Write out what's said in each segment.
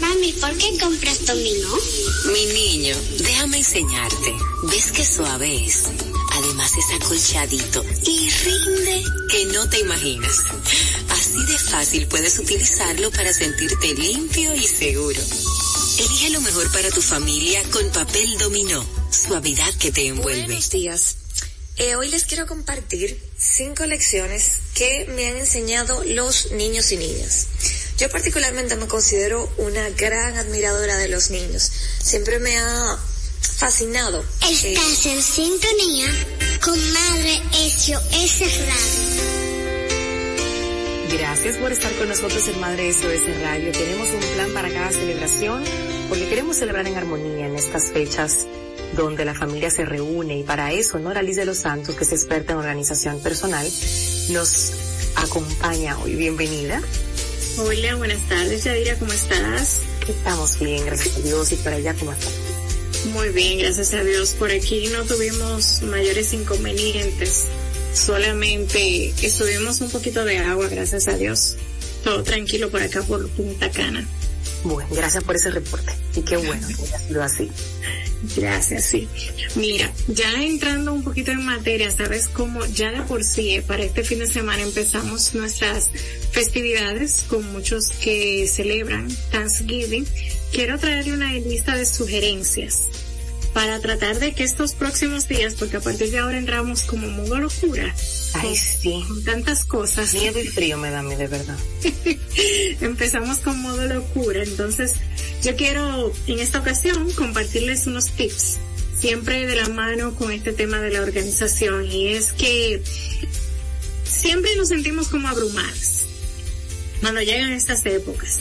Mami, ¿por qué compras dominó? Mi niño, déjame enseñarte. ¿Ves qué suave es? Además es acolchadito y rinde que no te imaginas. Así de fácil puedes utilizarlo para sentirte limpio y seguro. Elige lo mejor para tu familia con papel dominó. Suavidad que te envuelve. Buenos días. Eh, hoy les quiero compartir cinco lecciones que me han enseñado los niños y niñas. Yo particularmente me considero una gran admiradora de los niños. Siempre me ha fascinado. Estás en sintonía con Madre SOS Radio. Gracias por estar con nosotros en Madre SOS Radio. Tenemos un plan para cada celebración porque queremos celebrar en armonía en estas fechas donde la familia se reúne y para eso Nora Liz de los Santos, que es experta en organización personal, nos acompaña hoy. Bienvenida. Hola, buenas tardes, Yadira, ¿cómo estás? Estamos bien, gracias a Dios. ¿Y por allá cómo estás? Muy bien, gracias a Dios. Por aquí no tuvimos mayores inconvenientes. Solamente estuvimos un poquito de agua, gracias a Dios. Todo tranquilo por acá por Punta Cana. Bueno, gracias por ese reporte. Y qué bueno que haya sido así. Gracias, sí. Mira, ya entrando un poquito en materia, sabes cómo ya de por sí, eh, para este fin de semana empezamos nuestras festividades con muchos que celebran Thanksgiving. Quiero traerle una lista de sugerencias para tratar de que estos próximos días, porque a partir de ahora entramos como modo locura. Ay, sí. Con tantas cosas. Miedo y frío me da a mí, de verdad. Empezamos con modo locura, entonces yo quiero en esta ocasión compartirles unos tips, siempre de la mano con este tema de la organización, y es que siempre nos sentimos como abrumadas cuando llegan estas épocas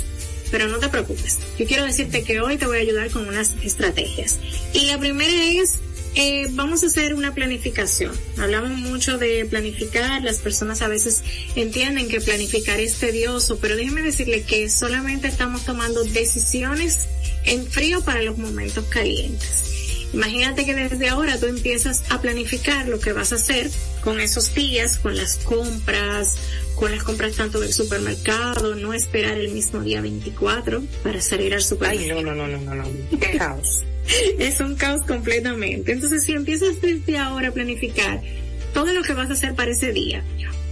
pero no te preocupes. Yo quiero decirte que hoy te voy a ayudar con unas estrategias. Y la primera es, eh, vamos a hacer una planificación. Hablamos mucho de planificar, las personas a veces entienden que planificar es tedioso, pero déjeme decirle que solamente estamos tomando decisiones en frío para los momentos calientes. Imagínate que desde ahora tú empiezas a planificar lo que vas a hacer con esos días, con las compras, con las compras tanto del supermercado, no esperar el mismo día 24 para salir al supermercado. Ay, no, no, no, no, no, no. Qué caos. es un caos completamente. Entonces, si empiezas desde ahora a planificar todo lo que vas a hacer para ese día,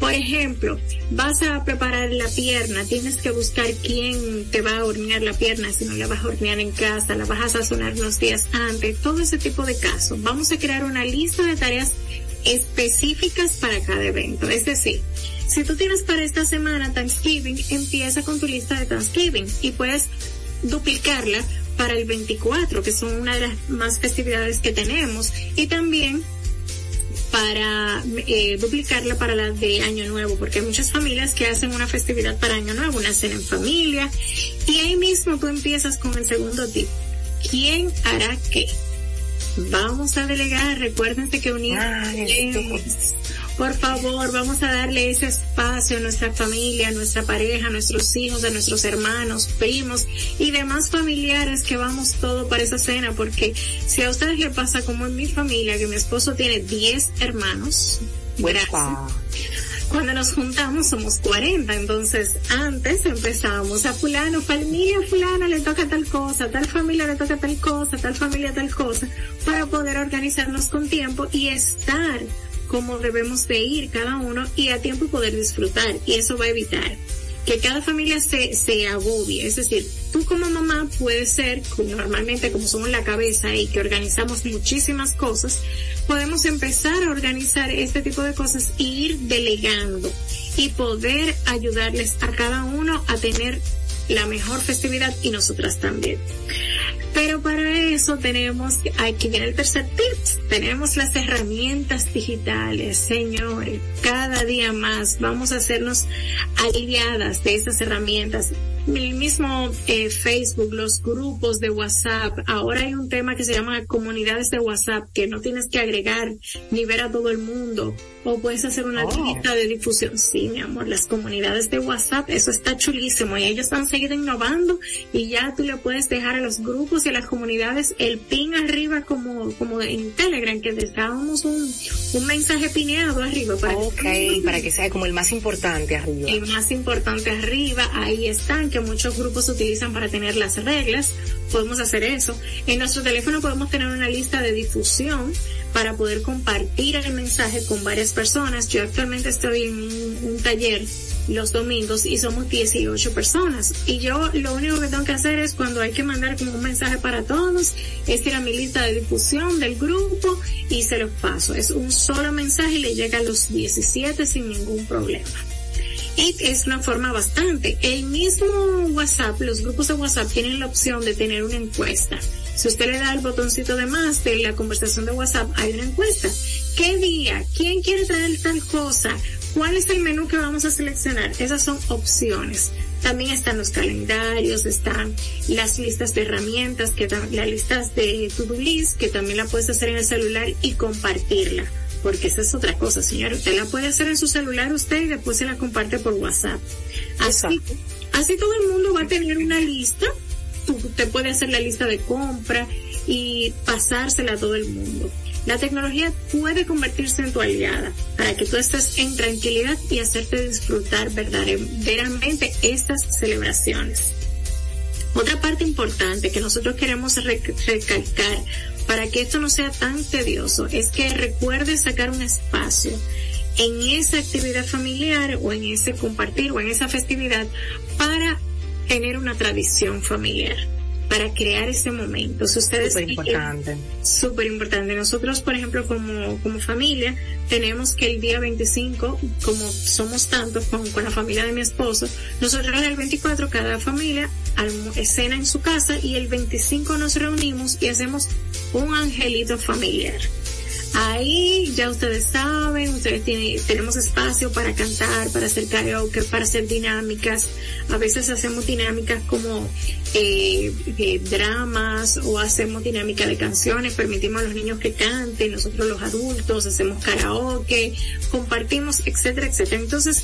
por ejemplo, vas a preparar la pierna, tienes que buscar quién te va a hornear la pierna, si no la vas a hornear en casa, la vas a sazonar unos días antes, todo ese tipo de casos. Vamos a crear una lista de tareas específicas para cada evento. Es decir, si tú tienes para esta semana Thanksgiving, empieza con tu lista de Thanksgiving y puedes duplicarla para el 24, que son una de las más festividades que tenemos, y también para eh, duplicarla para la de Año Nuevo, porque hay muchas familias que hacen una festividad para Año Nuevo, una cena en familia, y ahí mismo tú empiezas con el segundo tip. ¿Quién hará qué? Vamos a delegar, recuérdense que unir por favor, vamos a darle ese espacio a nuestra familia, a nuestra pareja, a nuestros hijos, a nuestros hermanos, primos y demás familiares que vamos todo para esa cena, porque si a ustedes les pasa como en mi familia, que mi esposo tiene 10 hermanos, cuando nos juntamos somos 40, entonces antes empezábamos a fulano, familia fulana le toca tal cosa, tal familia le toca tal cosa, tal familia tal cosa, para poder organizarnos con tiempo y estar como debemos de ir cada uno y a tiempo poder disfrutar. Y eso va a evitar que cada familia se, se agobie. Es decir, tú como mamá puedes ser, normalmente como somos la cabeza y que organizamos muchísimas cosas, podemos empezar a organizar este tipo de cosas e ir delegando y poder ayudarles a cada uno a tener la mejor festividad y nosotras también. Pero para eso tenemos, aquí viene el tercer tip, tenemos las herramientas digitales, señores. Cada día más vamos a hacernos aliadas de esas herramientas. el mismo eh, Facebook, los grupos de WhatsApp. Ahora hay un tema que se llama comunidades de WhatsApp, que no tienes que agregar ni ver a todo el mundo. O puedes hacer una oh. lista de difusión. Sí, mi amor, las comunidades de WhatsApp, eso está chulísimo. Y ellos han seguido innovando y ya tú le puedes dejar a los grupos y a las comunidades el pin arriba como, como en Telegram, que dejábamos un, un mensaje pineado arriba para, que, para que sea como el más importante arriba. El más importante arriba, ahí están que muchos grupos utilizan para tener las reglas, podemos hacer eso. En nuestro teléfono podemos tener una lista de difusión para poder compartir el mensaje con varias personas. Yo actualmente estoy en un, taller los domingos y somos 18 personas. Y yo lo único que tengo que hacer es cuando hay que mandar como un mensaje para todos, es ir a mi lista de difusión del grupo y se los paso. Es un solo mensaje y le llega a los 17 sin ningún problema. Y es una forma bastante. El mismo WhatsApp, los grupos de WhatsApp tienen la opción de tener una encuesta. Si usted le da el botoncito de más de la conversación de WhatsApp, hay una encuesta. ¿Qué día? ¿Quién quiere traer tal cosa? ¿Cuál es el menú que vamos a seleccionar? Esas son opciones. También están los calendarios, están las listas de herramientas, que las listas de to-do list, que también la puedes hacer en el celular y compartirla porque esa es otra cosa, señor. Usted la puede hacer en su celular usted y después se la comparte por WhatsApp. Así, así todo el mundo va a tener una lista. Usted puede hacer la lista de compra y pasársela a todo el mundo. La tecnología puede convertirse en tu aliada para que tú estés en tranquilidad y hacerte disfrutar verdaderamente estas celebraciones. Otra parte importante que nosotros queremos recalcar para que esto no sea tan tedioso es que recuerde sacar un espacio en esa actividad familiar o en ese compartir o en esa festividad para tener una tradición familiar para crear ese momento. Si ustedes súper importante. Súper importante. Nosotros, por ejemplo, como, como familia, tenemos que el día 25, como somos tantos con, con la familia de mi esposo, nosotros el 24 cada familia escena en su casa y el 25 nos reunimos y hacemos un angelito familiar. Ahí ya ustedes saben, ustedes tienen, tenemos espacio para cantar, para hacer karaoke, para hacer dinámicas. A veces hacemos dinámicas como eh, eh, dramas o hacemos dinámica de canciones, permitimos a los niños que canten, nosotros los adultos hacemos karaoke, compartimos, etcétera, etcétera. Entonces,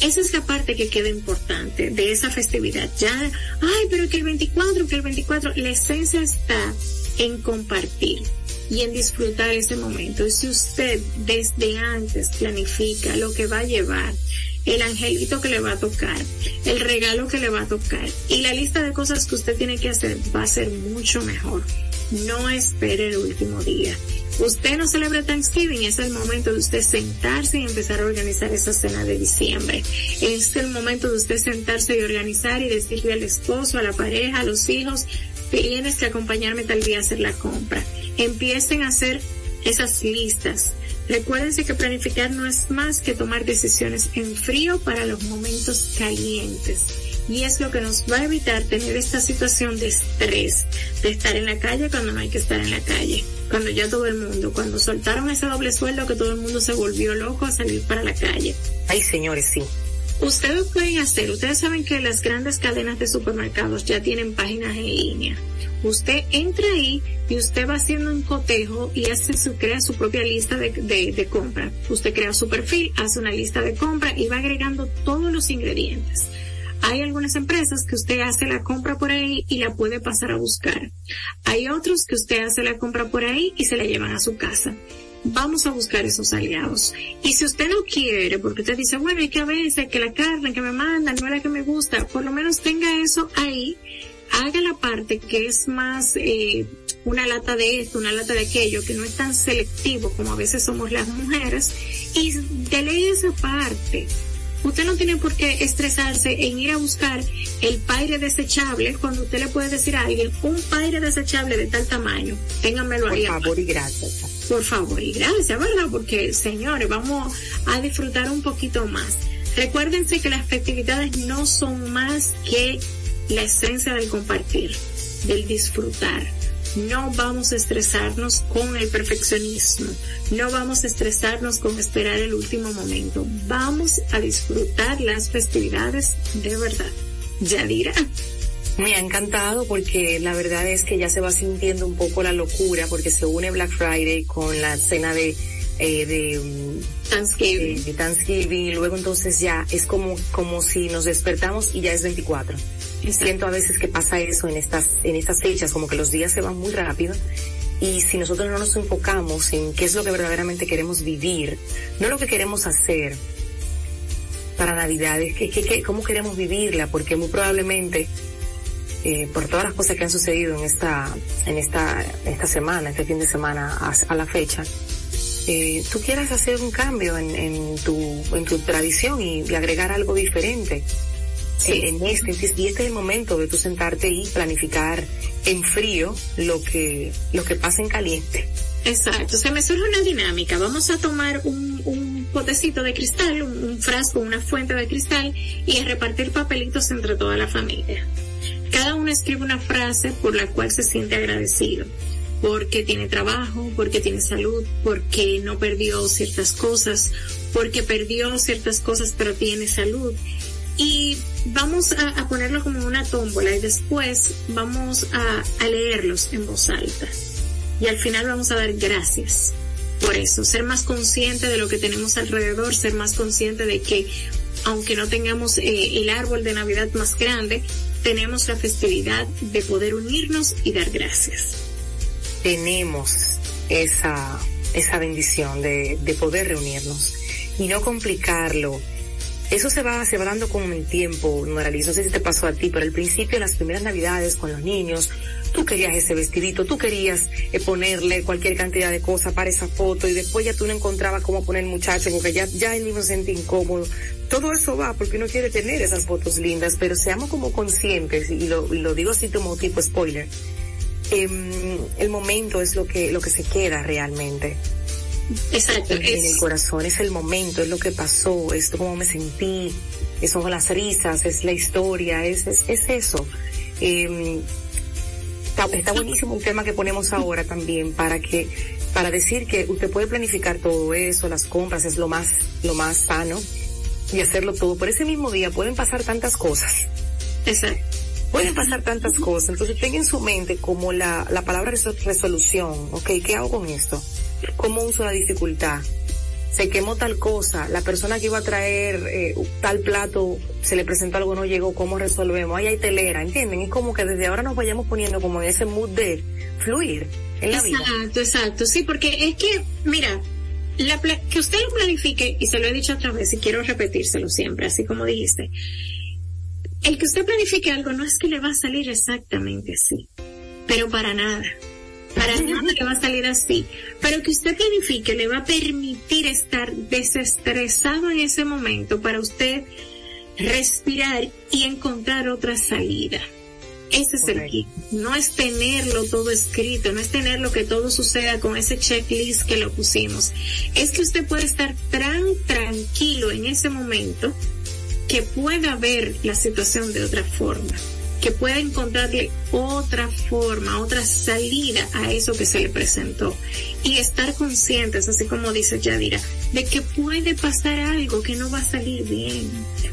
esa es la parte que queda importante de esa festividad. Ya, ay, pero que el 24, que el 24, la esencia está en compartir y en disfrutar ese momento. Y si usted desde antes planifica lo que va a llevar, el angelito que le va a tocar, el regalo que le va a tocar y la lista de cosas que usted tiene que hacer va a ser mucho mejor. No espere el último día. Usted no celebra Thanksgiving, es el momento de usted sentarse y empezar a organizar esa cena de diciembre. Es el momento de usted sentarse y organizar y decirle al esposo, a la pareja, a los hijos, tienes que acompañarme tal día a hacer la compra. Empiecen a hacer esas listas. Recuérdense que planificar no es más que tomar decisiones en frío para los momentos calientes. Y es lo que nos va a evitar tener esta situación de estrés, de estar en la calle cuando no hay que estar en la calle. Cuando ya todo el mundo, cuando soltaron ese doble sueldo que todo el mundo se volvió loco a salir para la calle. Ay, señores, sí. Ustedes pueden hacer, ustedes saben que las grandes cadenas de supermercados ya tienen páginas en línea. Usted entra ahí y usted va haciendo un cotejo y hace su, crea su propia lista de, de, de compra. Usted crea su perfil, hace una lista de compra y va agregando todos los ingredientes. Hay algunas empresas que usted hace la compra por ahí y la puede pasar a buscar. Hay otros que usted hace la compra por ahí y se la llevan a su casa vamos a buscar esos aliados. Y si usted no quiere, porque usted dice, bueno, hay que a veces que la carne que me mandan no es la que me gusta, por lo menos tenga eso ahí, haga la parte que es más eh, una lata de esto, una lata de aquello, que no es tan selectivo como a veces somos las mujeres, y dele esa parte. Usted no tiene por qué estresarse en ir a buscar el paire desechable cuando usted le puede decir a alguien un paire desechable de tal tamaño. Téngamelo ahí. Por favor y gracias por favor y gracias, ¿verdad? Porque señores, vamos a disfrutar un poquito más. Recuérdense que las festividades no son más que la esencia del compartir, del disfrutar. No vamos a estresarnos con el perfeccionismo. No vamos a estresarnos con esperar el último momento. Vamos a disfrutar las festividades de verdad. Yadira. Me ha encantado porque la verdad es que ya se va sintiendo un poco la locura porque se une Black Friday con la cena de eh, de mm, Thanksgiving. De, Thanksgiving, y luego entonces ya es como, como si nos despertamos y ya es 24. Y siento a veces que pasa eso en estas, en estas fechas, como que los días se van muy rápido y si nosotros no nos enfocamos en qué es lo que verdaderamente queremos vivir, no lo que queremos hacer para Navidad, es que, que, cómo queremos vivirla, porque muy probablemente eh, por todas las cosas que han sucedido en esta, en esta, esta semana, este fin de semana a la fecha, eh, tú quieras hacer un cambio en, en, tu, en tu tradición y, agregar algo diferente. En, este, y este es el momento de tú sentarte y planificar en frío lo que, lo que pasa en caliente. Exacto, se me surge una dinámica. Vamos a tomar un, un potecito de cristal, un, un, frasco, una fuente de cristal y a repartir papelitos entre toda la familia. Cada uno escribe una frase por la cual se siente agradecido porque tiene trabajo, porque tiene salud, porque no perdió ciertas cosas, porque perdió ciertas cosas pero tiene salud. Y vamos a, ponerlo como una tómbola y después vamos a, a leerlos en voz alta. Y al final vamos a dar gracias por eso, ser más consciente de lo que tenemos alrededor, ser más consciente de que aunque no tengamos eh, el árbol de Navidad más grande, tenemos la festividad de poder unirnos y dar gracias tenemos esa, esa bendición de, de poder reunirnos y no complicarlo. Eso se va, se va dando con el tiempo, Noraliz. No sé si te pasó a ti, pero al principio, las primeras navidades con los niños, tú querías ese vestidito, tú querías eh, ponerle cualquier cantidad de cosas para esa foto y después ya tú no encontrabas cómo poner muchacho porque ya, ya el niño se siente incómodo. Todo eso va porque uno quiere tener esas fotos lindas, pero seamos como conscientes, y lo, y lo digo así como tipo spoiler, eh, el momento es lo que, lo que se queda realmente. Exacto. En, el corazón es el momento, es lo que pasó, es cómo me sentí, son las risas, es la historia, es, es, es eso. Eh, está, está buenísimo un tema que ponemos ahora también para que, para decir que usted puede planificar todo eso, las compras es lo más, lo más sano y hacerlo todo. Por ese mismo día pueden pasar tantas cosas. Exacto pueden pasar tantas cosas. Entonces tenga en su mente como la, la palabra resolución. Ok, ¿qué hago con esto? ¿Cómo uso la dificultad? Se quemó tal cosa, la persona que iba a traer eh, tal plato se le presentó algo, no llegó, ¿cómo resolvemos? Ahí hay telera, ¿entienden? Es como que desde ahora nos vayamos poniendo como en ese mood de fluir en la vida. Exacto, exacto, sí, porque es que, mira, la que usted lo planifique, y se lo he dicho otra vez y quiero repetírselo siempre, así como dijiste, el que usted planifique algo no es que le va a salir exactamente así, pero para nada. Para nada le va a salir así. Pero que usted planifique le va a permitir estar desestresado en ese momento para usted respirar y encontrar otra salida. Ese es el kit. No es tenerlo todo escrito, no es tener lo que todo suceda con ese checklist que lo pusimos. Es que usted puede estar tan tranquilo en ese momento que pueda ver la situación de otra forma, que pueda encontrarle otra forma, otra salida a eso que se le presentó y estar conscientes, así como dice Yadira, de que puede pasar algo que no va a salir bien.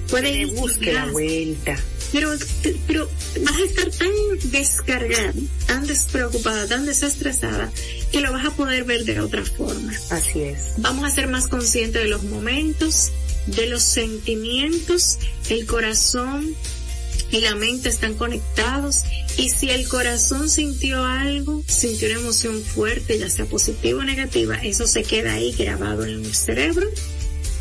Puede ir la vuelta. Pero, pero vas a estar tan descargada, tan despreocupada, tan desestresada, que lo vas a poder ver de otra forma. Así es. Vamos a ser más conscientes de los momentos, de los sentimientos, el corazón y la mente están conectados y si el corazón sintió algo, sintió una emoción fuerte, ya sea positiva o negativa, eso se queda ahí grabado en el cerebro.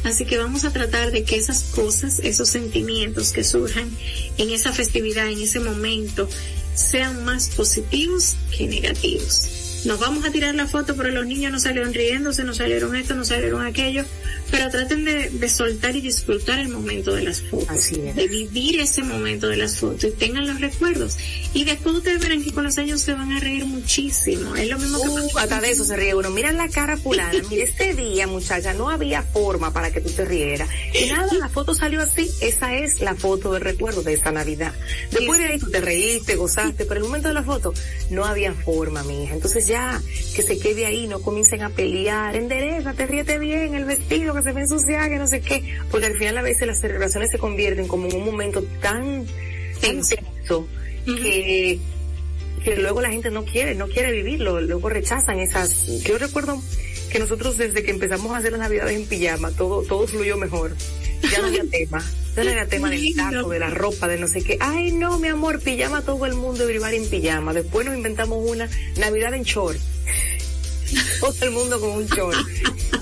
Así que vamos a tratar de que esas cosas, esos sentimientos que surjan en esa festividad, en ese momento, sean más positivos que negativos. Nos vamos a tirar la foto, pero los niños no salieron riéndose, no salieron esto, no salieron aquello pero traten de, de, soltar y disfrutar el momento de las fotos, de vivir ese momento de las fotos y tengan los recuerdos. Y después ustedes verán que con los años se van a reír muchísimo. Es lo mismo que... Uh, hasta de eso se ríe uno. Mira la cara pulana. Mira, este día, muchacha, no había forma para que tú te rieras. Y nada, la foto salió así. Esa es la foto de recuerdo de esta Navidad. Después de ahí tú te reíste, gozaste, pero el momento de la foto no había forma, mi hija. Entonces ya, que se quede ahí, no comiencen a pelear. Endereza, te ríete bien, el vestido que se ensuciada, que no sé qué, porque al final a veces las celebraciones se convierten como en un momento tan intenso. que, que luego la gente no quiere, no quiere vivirlo, luego rechazan esas. Yo recuerdo que nosotros desde que empezamos a hacer las navidades en pijama, todo, todo fluyó mejor. Ya no había tema. Ya no era tema del taco, de la ropa, de no sé qué. Ay, no, mi amor, pijama todo el mundo, vivir en pijama. Después nos inventamos una Navidad en short. todo el mundo con un short.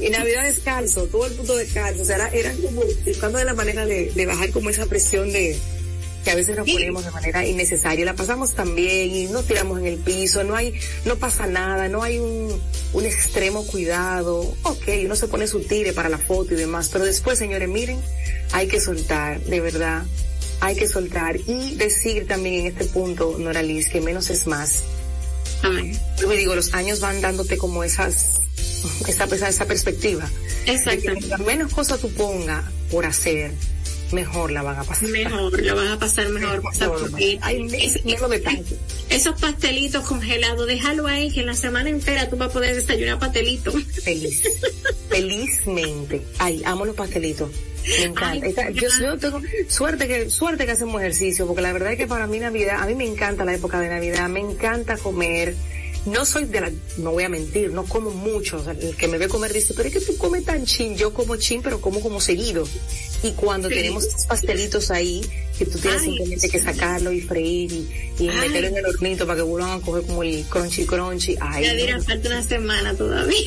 Y Navidad descalzo, todo el mundo descalzo. O sea, era, como buscando de la manera de, de bajar como esa presión de, que a veces nos ponemos de manera innecesaria, la pasamos también y nos tiramos en el piso, no hay, no pasa nada, no hay un, un extremo cuidado, ok, uno se pone su tire para la foto y demás, pero después señores, miren, hay que soltar, de verdad, hay que soltar y decir también en este punto, Noraliz, que menos es más. Amén. Yo me digo, los años van dándote como esas, esa, esa, esa perspectiva. Exactamente. menos cosas tú pongas por hacer, mejor la van a pasar. Mejor, la van a pasar mejor. Esos pastelitos congelados, déjalo ahí que en la semana entera tú vas a poder desayunar pastelito. Feliz. Felizmente. Ay, amo los pastelitos. Me encanta. yo, yo, tengo suerte que, suerte que hacemos ejercicio, porque la verdad es que para mí Navidad, a mí me encanta la época de Navidad, me encanta comer, no soy de la, no voy a mentir, no como mucho, el que me ve comer dice, pero es que tú comes tan chin, yo como chin, pero como como seguido. Y cuando tenemos estos pastelitos ahí, que tú tienes simplemente que sacarlo y freír y, meterlo en el hornito para que vuelvan a coger como el crunchy crunchy. Ay, ya dirá, falta una semana todavía.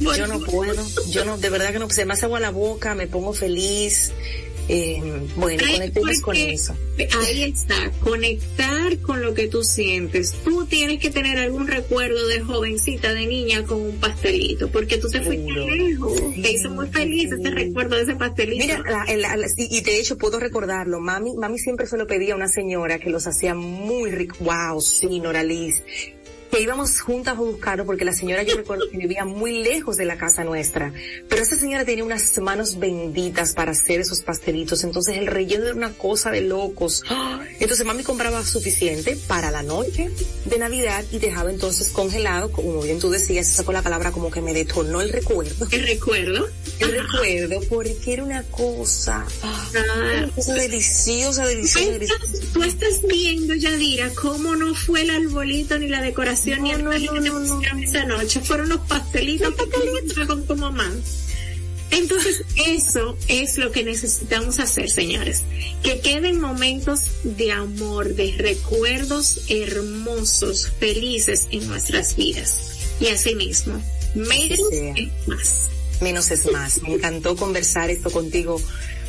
Yo no puedo, yo no, de verdad que no, se me hace agua la boca, me pongo feliz, eh, bueno, conectemos con eso. Ahí está, conectar con lo que tú sientes. Tú tienes que tener algún recuerdo de jovencita, de niña con un pastelito, porque tú te fuiste lejos. Te hizo muy feliz ese recuerdo de ese pastelito. Mira, y de hecho puedo recordarlo. Mami, mami siempre se lo pedía a una señora que los hacía muy rico. Wow, sí, Noraliz que íbamos juntas a buscarlo porque la señora yo recuerdo que vivía muy lejos de la casa nuestra, pero esa señora tenía unas manos benditas para hacer esos pastelitos, entonces el relleno era una cosa de locos. Entonces mami compraba suficiente para la noche de Navidad y dejaba entonces congelado, como bien tú decías, esa fue la palabra como que me detonó el recuerdo. El recuerdo. El recuerdo, porque era una cosa, ah. una cosa deliciosa, deliciosa, deliciosa. Tú estás viendo, Yadira, cómo no fue el arbolito ni la decoración no, no, no, esa noche. Fueron los pastelitos, pastelitos con tu mamá. Entonces, eso es lo que necesitamos hacer, señores. Que queden momentos de amor, de recuerdos hermosos, felices en nuestras vidas. Y así mismo, menos es más. Menos es más. Me encantó conversar esto contigo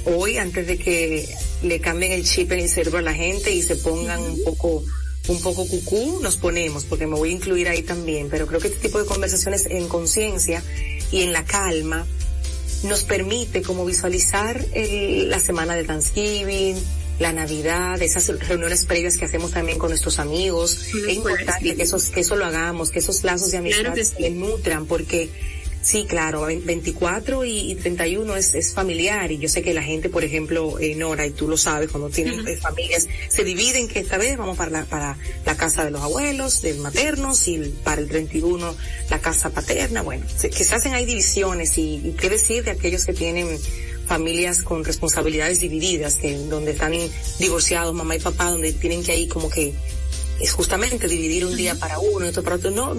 hoy antes de que le cambien el chip en el cerebro a la gente y se pongan un poco un poco cucú nos ponemos, porque me voy a incluir ahí también, pero creo que este tipo de conversaciones en conciencia y en la calma nos permite como visualizar el, la semana de Thanksgiving, la Navidad, esas reuniones previas que hacemos también con nuestros amigos. es importante que, esos, que eso lo hagamos, que esos lazos de amistad se nutran, porque Sí, claro, 24 y, 31 es, es familiar y yo sé que la gente, por ejemplo, eh, Nora, y tú lo sabes, cuando tienen eh, familias, se dividen que esta vez vamos para la, para la casa de los abuelos, del maternos y para el 31 la casa paterna, bueno, que se hacen ahí divisiones y, qué decir de aquellos que tienen familias con responsabilidades divididas, que donde están divorciados mamá y papá, donde tienen que ahí como que es justamente dividir un día para uno y otro para otro. No,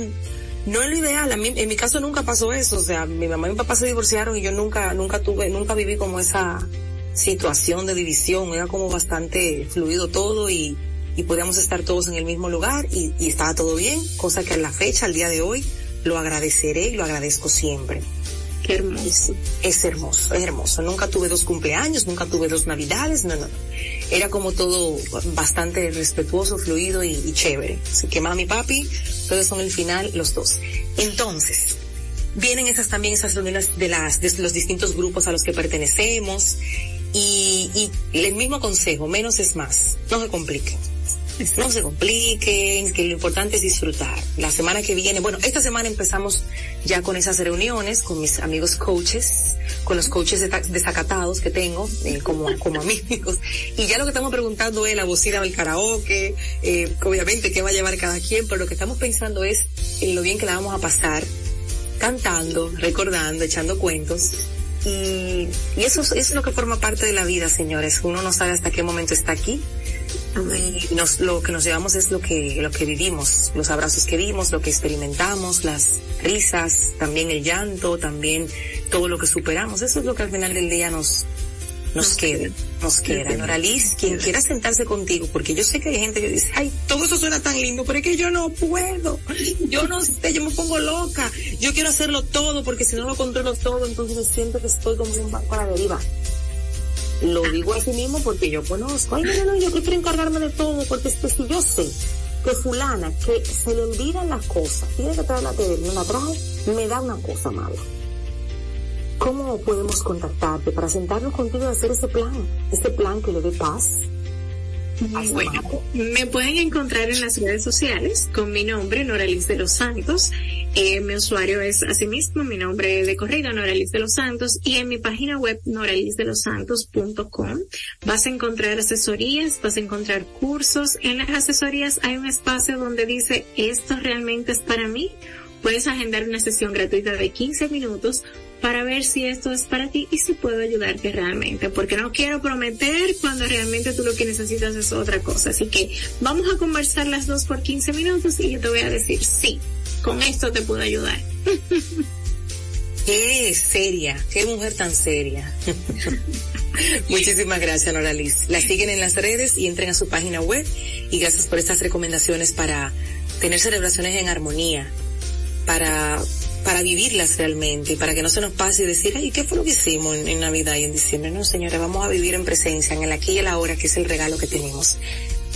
no es lo ideal. A mí, en mi caso nunca pasó eso. O sea, mi mamá y mi papá se divorciaron y yo nunca, nunca tuve, nunca viví como esa situación de división. Era como bastante fluido todo y, y podíamos estar todos en el mismo lugar y, y estaba todo bien. Cosa que a la fecha, al día de hoy, lo agradeceré y lo agradezco siempre. Qué hermoso. Es, hermoso, es hermoso. Nunca tuve dos cumpleaños, nunca tuve dos navidades, no, no. Era como todo bastante respetuoso, fluido y, chévere. Así que mami, papi, todos son el final, los dos. Entonces, vienen esas también esas reuniones de las, de los distintos grupos a los que pertenecemos y, y el mismo consejo, menos es más. No se compliquen no se compliquen, que lo importante es disfrutar. La semana que viene, bueno, esta semana empezamos ya con esas reuniones con mis amigos coaches, con los coaches desacatados que tengo, eh, como, como amigos. Y ya lo que estamos preguntando es la bocina del karaoke, eh, obviamente qué va a llevar cada quien, pero lo que estamos pensando es en lo bien que la vamos a pasar cantando, recordando, echando cuentos. Y, eso es lo que forma parte de la vida, señores. Uno no sabe hasta qué momento está aquí Y nos, lo que nos llevamos es lo que, lo que vivimos, los abrazos que vimos, lo que experimentamos, las risas, también el llanto, también todo lo que superamos. Eso es lo que al final del día nos, nos queda, nos queda. Noraliz, quien quiera sentarse contigo, porque yo sé que hay gente que dice, ay, todo eso suena tan lindo, pero es que yo no puedo, yo no sé, yo me pongo loca, yo quiero hacerlo todo, porque si no lo controlo todo, entonces siento que estoy como un banco a la deriva. Lo digo así mismo porque yo conozco, ay, no, no, yo prefiero encargarme de todo, porque es que si yo sé que fulana, que se le olvidan las cosas, tiene que traerla que me la traje, me da una cosa mala ¿Cómo podemos contactarte para sentarnos contigo y hacer ese plan? Ese plan que le dé paz. Bueno, me pueden encontrar en las redes sociales con mi nombre, Noralis de los Santos. Eh, mi usuario es asimismo mi nombre de corrido, Noralis de los Santos. Y en mi página web, noralisdelosantos.com, vas a encontrar asesorías, vas a encontrar cursos. En las asesorías hay un espacio donde dice, esto realmente es para mí. Puedes agendar una sesión gratuita de 15 minutos para ver si esto es para ti y si puedo ayudarte realmente, porque no quiero prometer cuando realmente tú lo que necesitas es otra cosa. Así que vamos a conversar las dos por 15 minutos y yo te voy a decir, sí, con esto te puedo ayudar. Qué seria, qué mujer tan seria. Muchísimas gracias, Noraliz. La siguen en las redes y entren a su página web y gracias por estas recomendaciones para tener celebraciones en armonía, para para vivirlas realmente, para que no se nos pase y decir, ay, ¿qué fue lo que hicimos en, Navidad y en diciembre? No, señores, vamos a vivir en presencia, en el aquí y el ahora, que es el regalo que tenemos.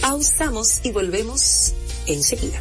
Pausamos y volvemos enseguida.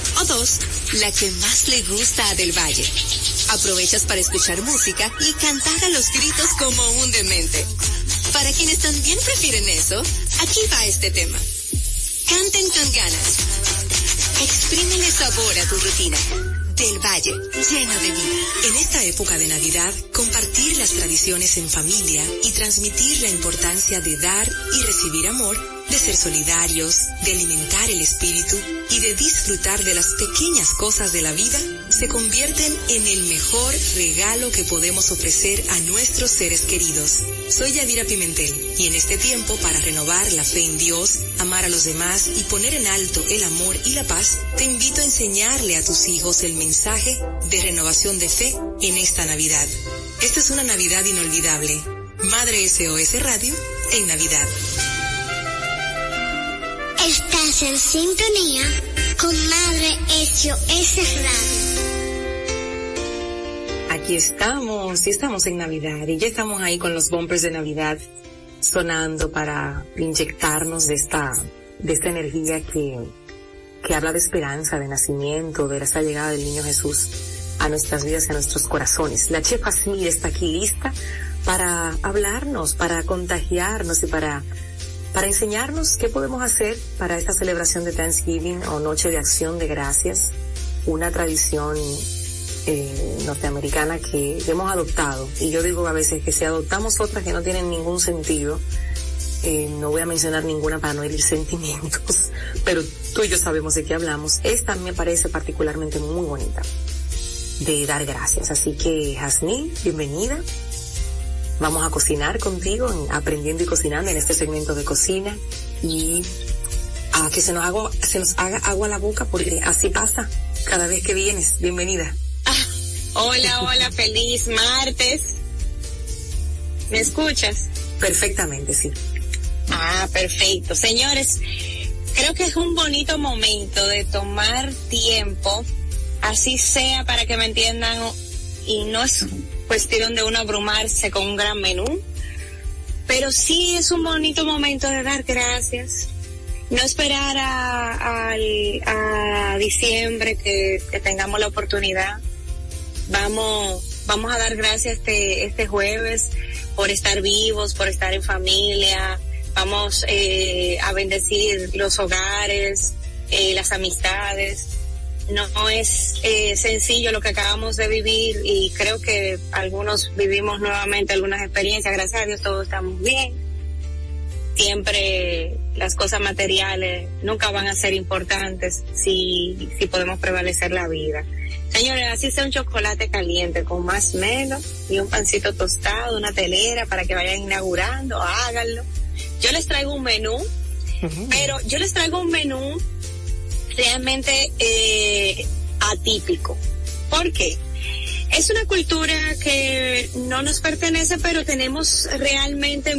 O dos, la que más le gusta a Del Valle. Aprovechas para escuchar música y cantar a los gritos como un demente. Para quienes también prefieren eso, aquí va este tema. Canten con ganas. Exprímele sabor a tu rutina del Valle, lleno de vida. En esta época de Navidad, compartir las tradiciones en familia y transmitir la importancia de dar y recibir amor, de ser solidarios, de alimentar el espíritu y de disfrutar de las pequeñas cosas de la vida, se convierten en el mejor regalo que podemos ofrecer a nuestros seres queridos. Soy Yadira Pimentel y en este tiempo para renovar la fe en Dios, amar a los demás y poner en alto el amor y la paz, te invito a enseñarle a tus hijos el mensaje de renovación de fe en esta Navidad. Esta es una Navidad inolvidable. Madre SOS Radio en Navidad. En sintonía con Madre SOS Radio. Aquí estamos, y estamos en Navidad, y ya estamos ahí con los bumpers de Navidad sonando para inyectarnos de esta, de esta energía que, que habla de esperanza, de nacimiento, de esa llegada del niño Jesús a nuestras vidas y a nuestros corazones. La chef Asmir está aquí lista para hablarnos, para contagiarnos y para, para enseñarnos qué podemos hacer para esta celebración de Thanksgiving o Noche de Acción de Gracias, una tradición eh, norteamericana que hemos adoptado. Y yo digo a veces que si adoptamos otras que no tienen ningún sentido, eh, no voy a mencionar ninguna para no herir sentimientos, pero tú y yo sabemos de qué hablamos. Esta me parece particularmente muy bonita de dar gracias. Así que, Jasmine, bienvenida. Vamos a cocinar contigo, aprendiendo y cocinando en este segmento de cocina y a que se nos haga, se nos haga agua a la boca porque así pasa cada vez que vienes. Bienvenida. Hola, hola, feliz martes. ¿Me escuchas? Perfectamente, sí. Ah, perfecto. Señores, creo que es un bonito momento de tomar tiempo, así sea para que me entiendan, y no es cuestión de uno abrumarse con un gran menú, pero sí es un bonito momento de dar gracias no esperar a, a, diciembre que, que, tengamos la oportunidad. Vamos, vamos a dar gracias este, este jueves por estar vivos, por estar en familia. Vamos eh, a bendecir los hogares, eh, las amistades. No, es eh, sencillo lo que acabamos de vivir y creo que algunos vivimos nuevamente algunas experiencias. Gracias a Dios todos estamos bien siempre las cosas materiales nunca van a ser importantes si, si podemos prevalecer la vida. Señores, así sea un chocolate caliente con más menos y un pancito tostado, una telera para que vayan inaugurando, háganlo. Yo les traigo un menú, pero yo les traigo un menú realmente eh, atípico. ¿Por qué? Es una cultura que no nos pertenece, pero tenemos realmente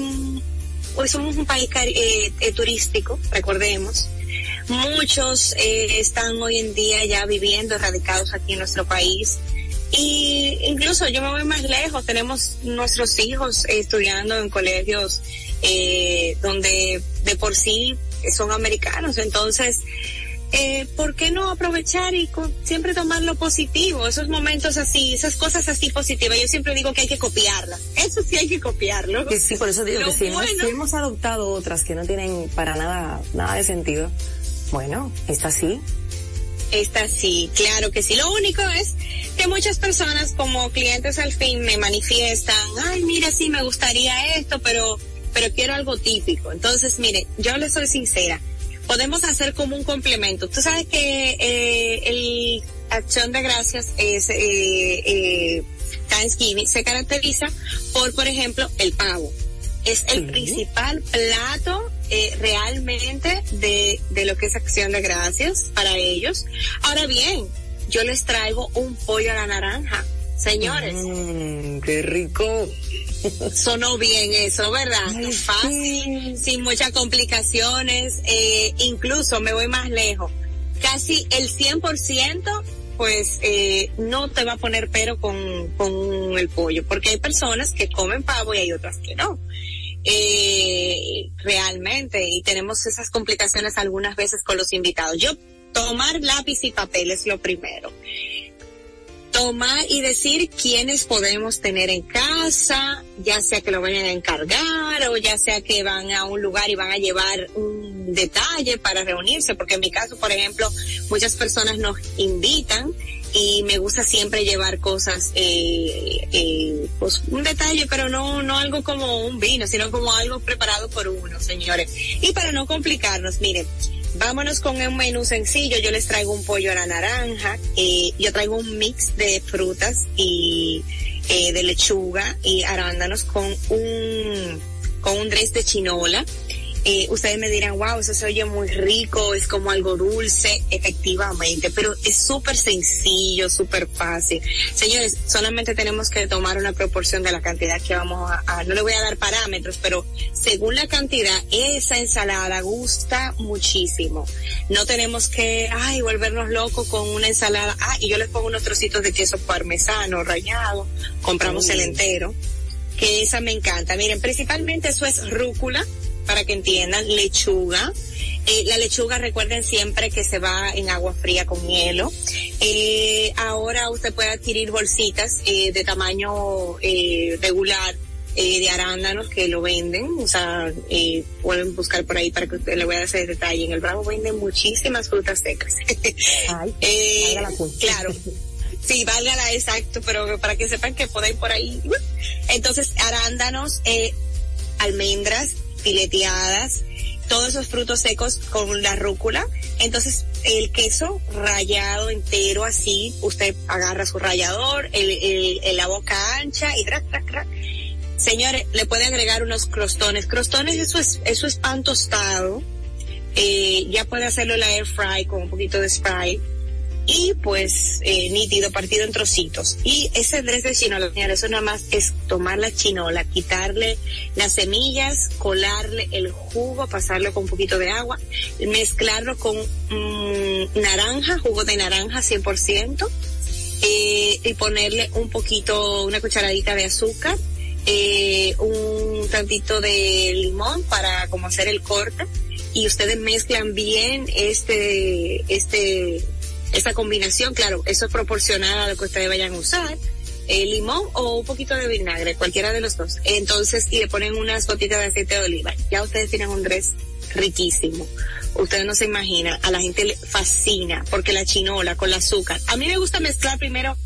hoy somos un país eh, eh, turístico, recordemos. Muchos eh, están hoy en día ya viviendo, radicados aquí en nuestro país. Y incluso yo me voy más lejos, tenemos nuestros hijos estudiando en colegios donde de por sí son americanos, entonces eh, ¿por qué no aprovechar y siempre tomar lo positivo? Esos momentos así, esas cosas así positivas. Yo siempre digo que hay que copiarlas. Eso sí hay que copiarlo. Sí, por eso digo que si, hemos, adoptado otras que no tienen para nada, nada de sentido, bueno, esta sí. Esta sí, claro que sí. Lo único es que muchas personas como clientes al fin me manifiestan, ay, mira, sí, me gustaría esto, pero, pero quiero algo típico. Entonces, mire, yo le soy sincera podemos hacer como un complemento. Tú sabes que eh, el acción de gracias es eh, eh, Thanksgiving se caracteriza por, por ejemplo, el pavo. Es el principal plato eh, realmente de, de lo que es acción de gracias para ellos. Ahora bien, yo les traigo un pollo a la naranja. Señores. Mm, qué rico. Sonó bien eso, ¿verdad? Fácil, sin muchas complicaciones, eh, incluso me voy más lejos. Casi el 100% pues eh, no te va a poner pero con, con el pollo, porque hay personas que comen pavo y hay otras que no. Eh, realmente, y tenemos esas complicaciones algunas veces con los invitados. Yo, tomar lápiz y papel es lo primero tomar y decir quiénes podemos tener en casa, ya sea que lo vayan a encargar o ya sea que van a un lugar y van a llevar un detalle para reunirse, porque en mi caso, por ejemplo, muchas personas nos invitan y me gusta siempre llevar cosas, eh, eh, pues un detalle, pero no, no algo como un vino, sino como algo preparado por uno, señores. Y para no complicarnos, miren, Vámonos con un menú sencillo. Yo les traigo un pollo a la naranja. Eh, yo traigo un mix de frutas y eh, de lechuga y arándanos con un con un dress de chinola eh, ustedes me dirán, wow, eso se oye muy rico, es como algo dulce, efectivamente, pero es súper sencillo, súper fácil. Señores, solamente tenemos que tomar una proporción de la cantidad que vamos a, no le voy a dar parámetros, pero según la cantidad, esa ensalada gusta muchísimo. No tenemos que, ay, volvernos locos con una ensalada, ah, y yo les pongo unos trocitos de queso parmesano rallado, compramos el entero que esa me encanta. Miren, principalmente eso es rúcula, para que entiendan, lechuga. Eh, la lechuga recuerden siempre que se va en agua fría con hielo. Eh, ahora usted puede adquirir bolsitas eh, de tamaño regular de arándanos que lo venden, o sea, eh, pueden buscar por ahí para que usted le voy a dar ese detalle. En el Bravo venden muchísimas frutas secas. Ay, eh, claro. Sí, válgala exacto, pero para que sepan que pueden por ahí. Entonces, arándanos, almendras, fileteadas, todos esos frutos secos con la rúcula. Entonces, el queso rayado entero así, usted agarra su rallador, el, la boca ancha y crack, crack, crack. Señores, le puede agregar unos crostones. Crostones, eso es, eso es pan tostado. Eh, ya puede hacerlo la air fry con un poquito de spray y pues eh, nítido, partido en trocitos. Y ese dress de chinola, eso nada más es tomar la chinola, quitarle las semillas, colarle el jugo, pasarlo con un poquito de agua, mezclarlo con mm, naranja, jugo de naranja 100%, eh, y ponerle un poquito, una cucharadita de azúcar, eh, un tantito de limón para como hacer el corte y ustedes mezclan bien este, este, esta combinación, claro, eso es proporcional a lo que ustedes vayan a usar, eh, limón o un poquito de vinagre, cualquiera de los dos. Entonces, y le ponen unas gotitas de aceite de oliva. Ya ustedes tienen un dress riquísimo. Ustedes no se imaginan, a la gente le fascina porque la chinola con el azúcar. A mí me gusta mezclar primero,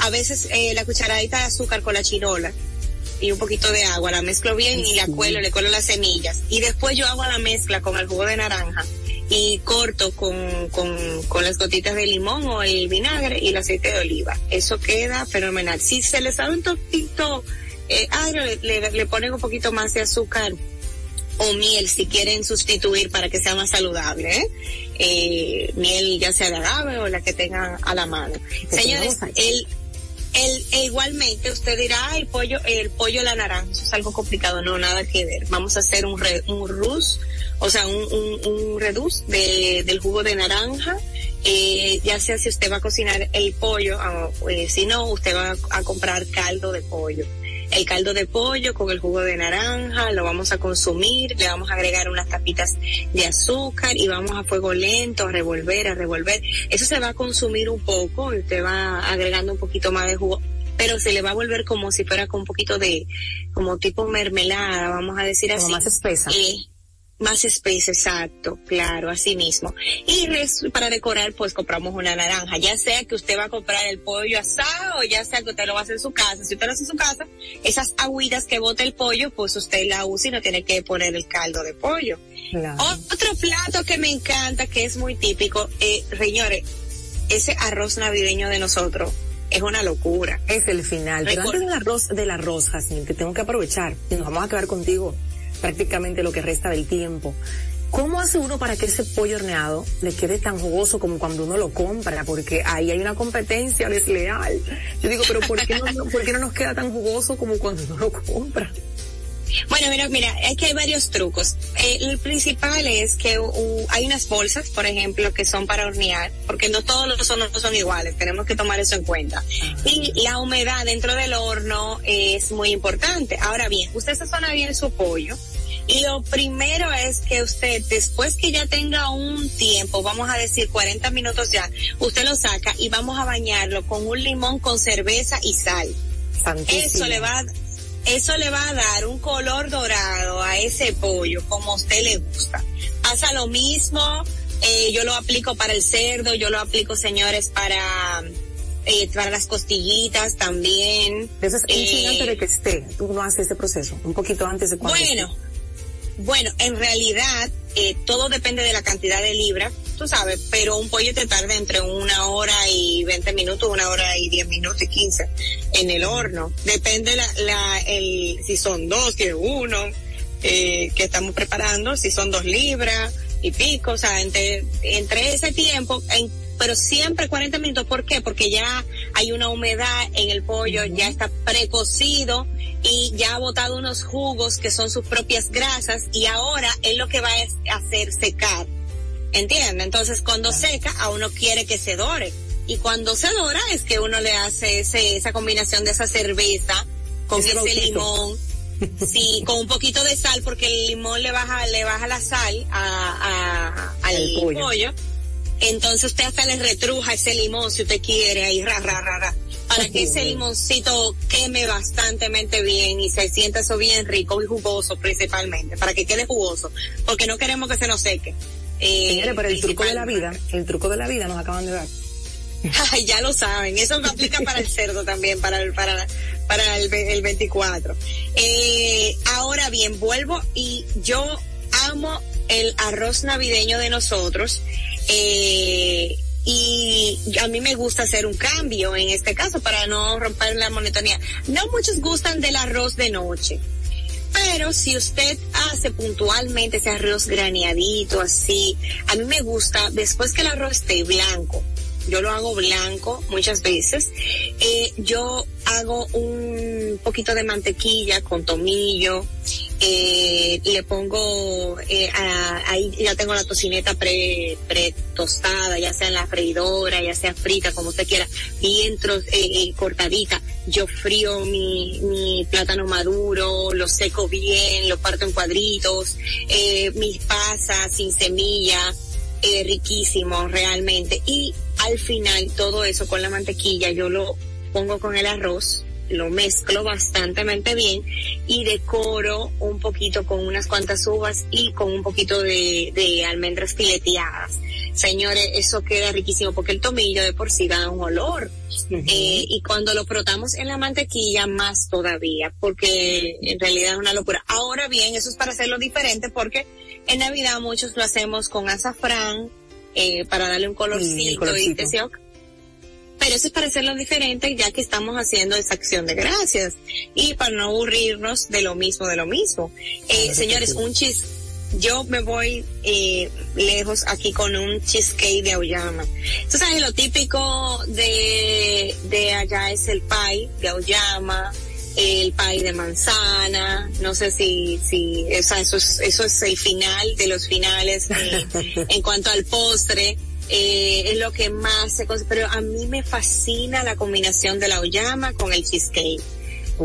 a veces eh, la cucharadita de azúcar con la chinola y un poquito de agua, la mezclo bien y la cuelo, le cuelo las semillas. Y después yo hago la mezcla con el jugo de naranja y corto con, con, con las gotitas de limón o el vinagre y el aceite de oliva. Eso queda fenomenal. Si se les sabe un toquito eh, agrio, le, le, ponen un poquito más de azúcar o miel si quieren sustituir para que sea más saludable, ¿eh? Eh, miel ya sea de agave o la que tengan a la mano. Señores, el, el, e igualmente usted dirá, el pollo, el pollo la naranja, eso es algo complicado, no, nada que ver. Vamos a hacer un, re, un rus, o sea, un, un, un de, del jugo de naranja, eh, ya sea si usted va a cocinar el pollo, eh, si no, usted va a comprar caldo de pollo el caldo de pollo con el jugo de naranja, lo vamos a consumir, le vamos a agregar unas tapitas de azúcar y vamos a fuego lento a revolver, a revolver. Eso se va a consumir un poco, usted va agregando un poquito más de jugo, pero se le va a volver como si fuera con un poquito de, como tipo mermelada, vamos a decir así. más espesa. Eh, más espesa, exacto, claro, así mismo. Y para decorar, pues compramos una naranja, ya sea que usted va a comprar el pollo asado, o ya sea que usted lo va a hacer en su casa. Si usted lo hace en su casa, esas agüitas que bota el pollo, pues usted la usa y no tiene que poner el caldo de pollo. Otro plato que me encanta, que es muy típico, eh, señores, ese arroz navideño de nosotros. Es una locura. Es el final. Pero antes del arroz, del arroz, Jasmine, que tengo que aprovechar, y nos vamos a quedar contigo prácticamente lo que resta del tiempo. ¿Cómo hace uno para que ese pollo horneado le quede tan jugoso como cuando uno lo compra? Porque ahí hay una competencia desleal. Yo digo, pero ¿por qué no, ¿por qué no nos queda tan jugoso como cuando uno lo compra? Bueno, mira, mira, es que hay varios trucos. Eh, el principal es que hay unas bolsas, por ejemplo, que son para hornear, porque no todos los hornos son iguales, tenemos que tomar eso en cuenta. Y la humedad dentro del horno es muy importante. Ahora bien, usted sazona bien su pollo, y lo primero es que usted, después que ya tenga un tiempo, vamos a decir 40 minutos ya, usted lo saca y vamos a bañarlo con un limón con cerveza y sal. Eso le va, eso le va a dar un color dorado a ese pollo como a usted le gusta. Pasa lo mismo, eh, yo lo aplico para el cerdo, yo lo aplico señores para, eh, para las costillitas también. Eso es eh, antes de que esté, tú no haces ese proceso, un poquito antes de cuando Bueno. Bueno, en realidad eh, todo depende de la cantidad de libras, tú sabes, pero un pollo te tarda entre una hora y 20 minutos, una hora y 10 minutos y 15 en el horno. Depende la, la el, si son dos, si es uno, eh, que estamos preparando, si son dos libras y pico, o sea, entre, entre ese tiempo, en, pero siempre 40 minutos, ¿por qué? Porque ya hay una humedad en el pollo, ya está precocido y ya ha botado unos jugos que son sus propias grasas y ahora es lo que va a hacer secar. ¿Entiende? Entonces cuando seca a uno quiere que se dore y cuando se dora es que uno le hace ese, esa combinación de esa cerveza con ese, limón. Sí, con un poquito de sal porque el limón le baja, le baja la sal a, al pollo entonces usted hasta le retruja ese limón si usted quiere ahí, ra, ra, ra, ra, para que ese limoncito queme bastante bien y se sienta eso bien rico y jugoso principalmente, para que quede jugoso, porque no queremos que se nos seque. Eh, pero el truco de la vida, el truco de la vida nos acaban de dar. ya lo saben, eso aplica para el cerdo también, para el, para, para el, el 24. Eh, ahora bien, vuelvo y yo amo el arroz navideño de nosotros eh, y a mí me gusta hacer un cambio en este caso para no romper la monotonía. No muchos gustan del arroz de noche. Pero si usted hace puntualmente ese arroz graneadito así, a mí me gusta después que el arroz esté blanco, yo lo hago blanco muchas veces. Eh, yo hago un poquito de mantequilla con tomillo, eh, le pongo, eh, ahí ya tengo la tocineta pre, pre tostada, ya sea en la freidora, ya sea frita, como usted quiera, bien eh, cortadita. yo frío mi, mi plátano maduro, lo seco bien, lo parto en cuadritos, eh, mis pasas sin semilla, eh, riquísimo realmente. Y al final todo eso con la mantequilla yo lo pongo con el arroz, lo mezclo bastante bien y decoro un poquito con unas cuantas uvas y con un poquito de, de almendras fileteadas. Señores, eso queda riquísimo porque el tomillo de por sí da un olor. eh, y cuando lo frotamos en la mantequilla, más todavía, porque en realidad es una locura. Ahora bien, eso es para hacerlo diferente porque en Navidad muchos lo hacemos con azafrán, eh, para darle un colorcito, colorcito. y deseo pero eso es para hacerlo diferente ya que estamos haciendo esa acción de gracias y para no aburrirnos de lo mismo de lo mismo. Eh, señores, un chis, yo me voy eh, lejos aquí con un cheesecake de auyama. Tú sabes, lo típico de, de allá es el pie de auyama, el pie de manzana, no sé si, si, o sea, eso es, eso es el final de los finales eh, en cuanto al postre eh, es lo que más se pero a mí me fascina la combinación de la oyama con el cheesecake.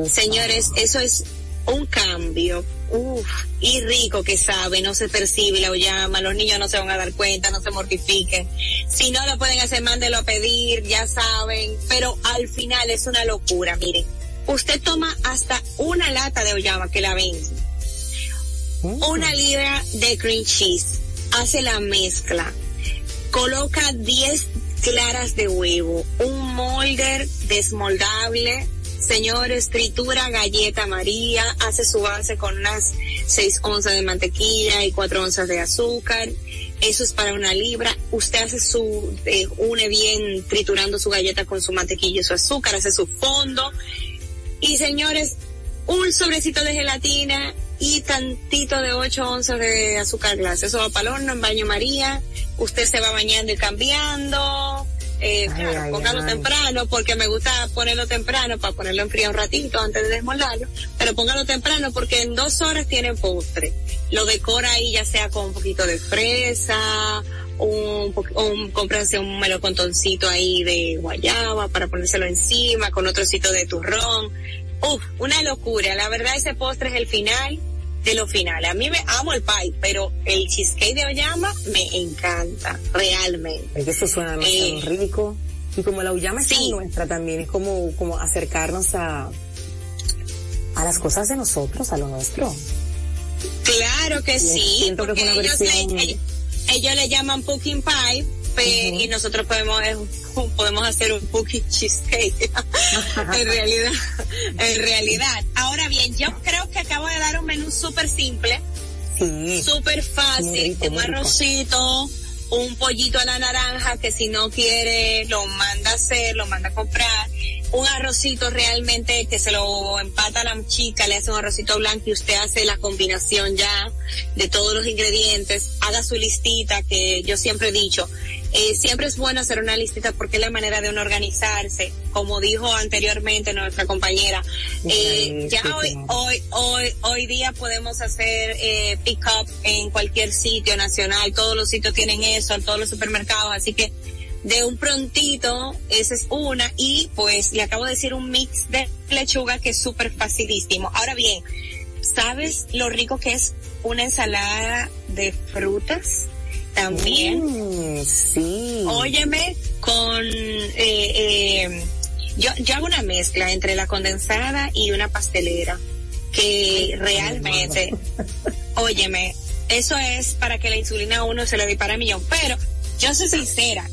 Señores, eso es un cambio, uff, y rico que sabe, no se percibe la oyama, los niños no se van a dar cuenta, no se mortifiquen. Si no lo pueden hacer, mándelo a pedir, ya saben, pero al final es una locura, miren. Usted toma hasta una lata de oyama que la vende. Una libra de cream cheese, hace la mezcla, coloca 10 claras de huevo, un molder desmoldable, señores, tritura galleta María, hace su base con unas 6 onzas de mantequilla y 4 onzas de azúcar, eso es para una libra, usted hace su, eh, une bien triturando su galleta con su mantequilla y su azúcar, hace su fondo, y señores, un sobrecito de gelatina y tantito de 8 onzas de azúcar glass. Eso va para el horno en baño María. Usted se va bañando y cambiando. Eh, Ay, claro, ay, póngalo ay. temprano porque me gusta ponerlo temprano para ponerlo en frío un ratito antes de desmoldarlo. Pero póngalo temprano porque en dos horas tiene postre. Lo decora ahí ya sea con un poquito de fresa, un, un cómprense un melocontoncito ahí de guayaba para ponérselo encima con otro trocito de turrón. Uf, una locura. La verdad ese postre es el final de lo final. A mí me amo el pie, pero el cheesecake de Oyama me encanta, realmente. Es que eso suena demasiado Eh, rico. Y como la uyama es nuestra también, es como, como acercarnos a, a las cosas de nosotros, a lo nuestro. Claro que Sí, sí, siento que una versión- ellos, ellos le llaman pumpkin pie, y nosotros podemos podemos hacer un pumpkin cheesecake. en realidad, en realidad. Ahora bien, yo creo que acabo de dar un menú súper simple, Sí. súper fácil, rico, un arrocito, un pollito a la naranja que si no quiere lo manda a hacer, lo manda a comprar, un arrocito realmente que se lo empata a la chica, le hace un arrocito blanco y usted hace la combinación ya de todos los ingredientes, haga su listita que yo siempre he dicho, eh, siempre es bueno hacer una listita porque es la manera de uno organizarse, como dijo anteriormente nuestra compañera, eh, ya hoy, hoy, hoy, hoy día podemos hacer eh, pick up en cualquier sitio nacional, todos los sitios tienen eso, en todos los supermercados, así que de un prontito, esa es una, y pues le acabo de decir un mix de lechuga que es súper facilísimo. Ahora bien, ¿sabes lo rico que es una ensalada de frutas? También. Mm, sí. Óyeme, con, eh, eh, yo, yo hago una mezcla entre la condensada y una pastelera, que realmente, óyeme, eso es para que la insulina a uno se le dispara a millón, pero yo soy sincera,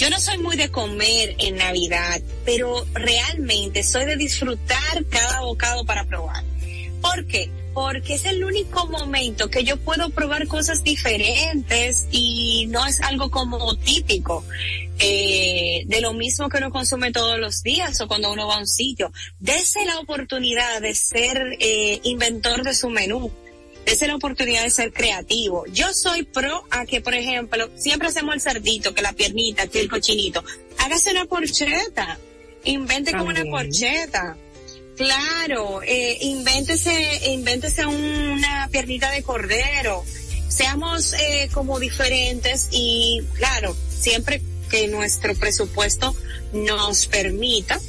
yo no soy muy de comer en Navidad, pero realmente soy de disfrutar cada bocado para probar. ¿Por qué? Porque es el único momento que yo puedo probar cosas diferentes y no es algo como típico eh, de lo mismo que uno consume todos los días o cuando uno va a un sitio. Dese la oportunidad de ser eh, inventor de su menú. Dese la oportunidad de ser creativo. Yo soy pro a que, por ejemplo, siempre hacemos el cerdito, que la piernita, que el cochinito. Hágase una porcheta. Invente como una porcheta. Claro, eh, invéntese, invéntese una piernita de cordero. Seamos eh, como diferentes y claro, siempre que nuestro presupuesto nos permita,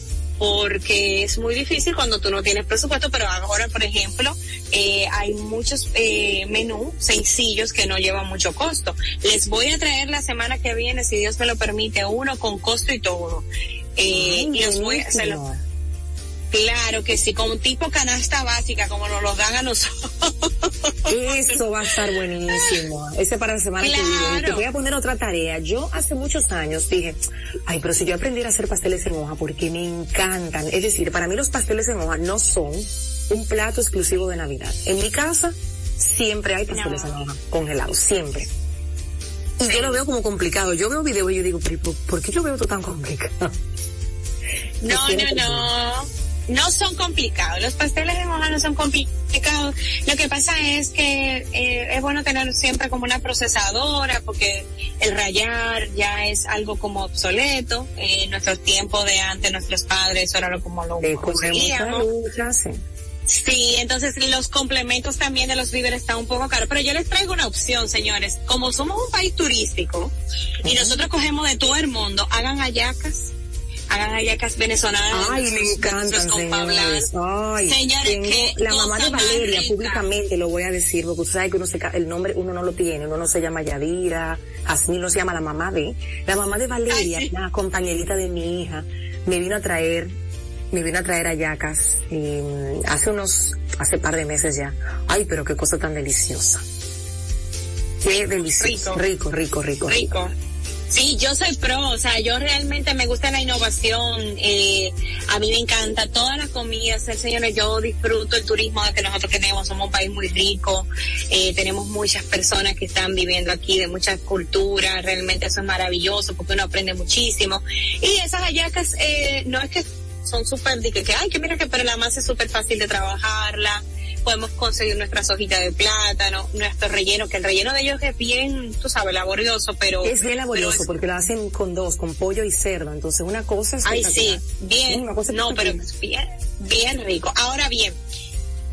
porque es muy difícil cuando tú no tienes presupuesto, pero ahora, por ejemplo, eh, hay muchos eh, menús sencillos que no llevan mucho costo. Les voy a traer la semana que viene, si Dios me lo permite, uno con costo y todo. Eh, y los voy a hacer. Claro que sí, con tipo canasta básica, como nos lo dan a nosotros. Eso va a estar buenísimo. Ese para la semana que viene. Te voy a poner otra tarea. Yo hace muchos años dije, ay, pero si yo aprendiera a hacer pasteles en hoja, porque me encantan. Es decir, para mí los pasteles en hoja no son un plato exclusivo de Navidad. En mi casa siempre hay pasteles en hoja congelados, siempre. Y yo lo veo como complicado. Yo veo videos y yo digo, pero ¿por qué yo veo todo tan complicado? No, no, no no son complicados. Los pasteles de hoja no son complicados. Lo que pasa es que eh, es bueno tener siempre como una procesadora porque el rayar ya es algo como obsoleto. En nuestros tiempos de antes, nuestros padres, ahora lo como lo eh, conseguíamos. Sí, entonces los complementos también de los víveres están un poco caros, pero yo les traigo una opción, señores. Como somos un país turístico y nosotros cogemos de todo el mundo, hagan ayacas hagan hallacas venezolanas. Ay, me encantan, señores. Ay, señores, la mamá de Valeria, públicamente lo voy a decir, porque usted sabe que uno se, el nombre uno no lo tiene, uno no se llama Yadira, así no se llama la mamá de, la mamá de Valeria, la compañerita de mi hija, me vino a traer, me vino a traer hallacas, mm, hace unos, hace par de meses ya. Ay, pero qué cosa tan deliciosa. Qué delicioso. Rico, rico, rico. Rico. Sí, yo soy pro, o sea, yo realmente me gusta la innovación, eh, a mí me encanta todas las comidas, el señor, yo disfruto el turismo que nosotros tenemos, somos un país muy rico, eh, tenemos muchas personas que están viviendo aquí de muchas culturas, realmente eso es maravilloso porque uno aprende muchísimo. Y esas hallacas, eh, no es que son súper, que, que, ay, que mira que pero la masa es súper fácil de trabajarla, podemos conseguir nuestras hojitas de plátano, nuestro relleno, que el relleno de ellos es bien, tú sabes, laborioso, pero... Es bien laborioso porque lo hacen con dos, con pollo y cerdo, entonces una cosa es... Ay, sí, bien, no, pero bien, bien rico. Ahora bien,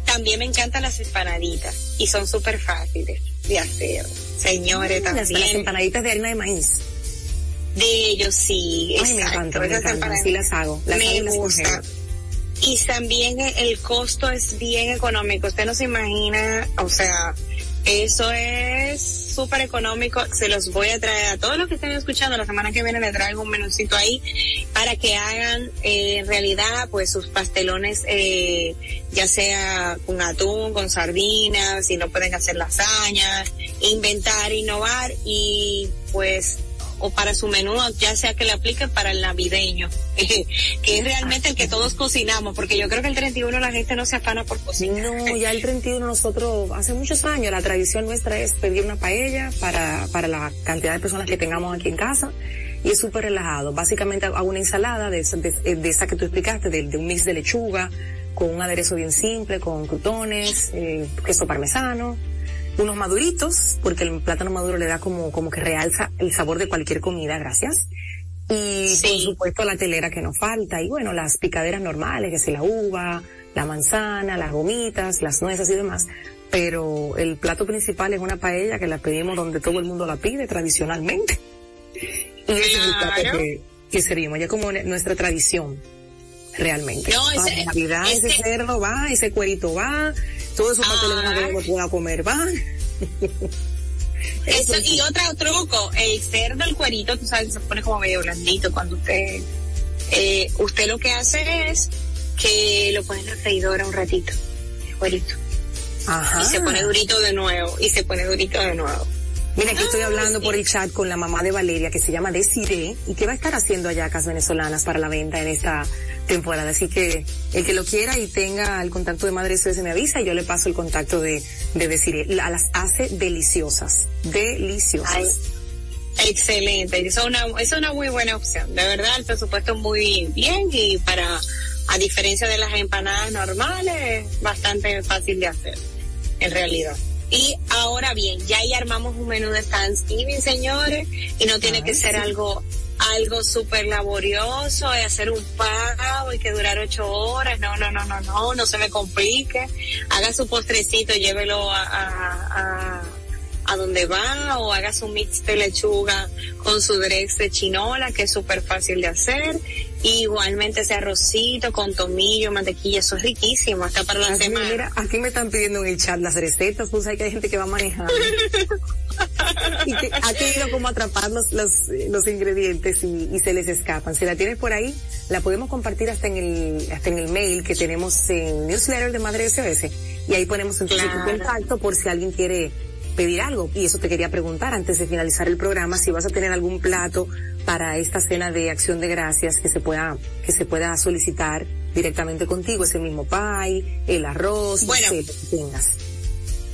también me encantan las empanaditas y son súper fáciles de hacer, señores, también. Las, empanaditas de harina de maíz. De ellos sí. Ay, me encanta, me encantan, sí las hago. Las me gusta y también el costo es bien económico. Usted no se imagina, o sea, eso es súper económico. Se los voy a traer a todos los que estén escuchando. La semana que viene le traigo un menucito ahí para que hagan eh, en realidad pues sus pastelones, eh, ya sea con atún, con sardinas, si no pueden hacer lasañas, inventar, innovar y pues o para su menú, ya sea que le aplique para el navideño, que es realmente el que todos cocinamos, porque yo creo que el 31 la gente no se afana por cocinar. No, ya el 31 nosotros, hace muchos años, la tradición nuestra es pedir una paella para, para la cantidad de personas que tengamos aquí en casa y es súper relajado. Básicamente hago una ensalada de, de, esa que tú explicaste, de, un mix de lechuga, con un aderezo bien simple, con crutones, eh, queso parmesano, unos maduritos, porque el plátano maduro le da como, como que realza el sabor de cualquier comida, gracias. Y por supuesto la telera que nos falta, y bueno, las picaderas normales, que es la uva, la manzana, las gomitas, las nueces y demás. Pero el plato principal es una paella que la pedimos donde todo el mundo la pide tradicionalmente. Y ese es el plato que, que servimos, ya como nuestra tradición realmente. No, ese, Navidad, ese, cerdo va, ese cuerito va, todo eso para que uno pueda comer va. Eso, y otro truco, el cerdo, el cuerito, tú sabes, se pone como medio blandito cuando usted, eh, usted lo que hace es que lo pone en la freidora un ratito, el cuerito. Ajá. Y se pone durito de nuevo, y se pone durito de nuevo. Mira, aquí estoy hablando por el chat con la mamá de Valeria, que se llama Desiree, y que va a estar haciendo ayacas venezolanas para la venta en esta temporada. Así que el que lo quiera y tenga el contacto de Madre se me avisa y yo le paso el contacto de, de Desiree. las hace deliciosas, deliciosas. excelente, es una, es una muy buena opción. De verdad, el presupuesto muy bien y para, a diferencia de las empanadas normales, bastante fácil de hacer, en realidad. Y ahora bien, ya ahí armamos un menú de Thanksgiving, señores, y no tiene que ser algo algo súper laborioso y hacer un pago y que durar ocho horas. No, no, no, no, no, no se me complique. Haga su postrecito, llévelo a, a, a, donde va o haga su mix de lechuga con su drex de chinola, que es súper fácil de hacer. Igualmente ese arrocito con tomillo, mantequilla, eso es riquísimo, hasta para la semana. Mira, aquí me están pidiendo en el chat las recetas, pues hay que hay gente que va manejando. y que ha querido como atrapar los, los, ingredientes y, se les escapan. Si la tienes por ahí, la podemos compartir hasta en el, hasta en el mail que tenemos en newsletter de Madre SOS. Y ahí ponemos entonces tu contacto por si alguien quiere pedir algo. Y eso te quería preguntar antes de finalizar el programa, si vas a tener algún plato para esta cena de acción de gracias que se pueda, que se pueda solicitar directamente contigo, ese mismo pie, el arroz, bueno, que tengas.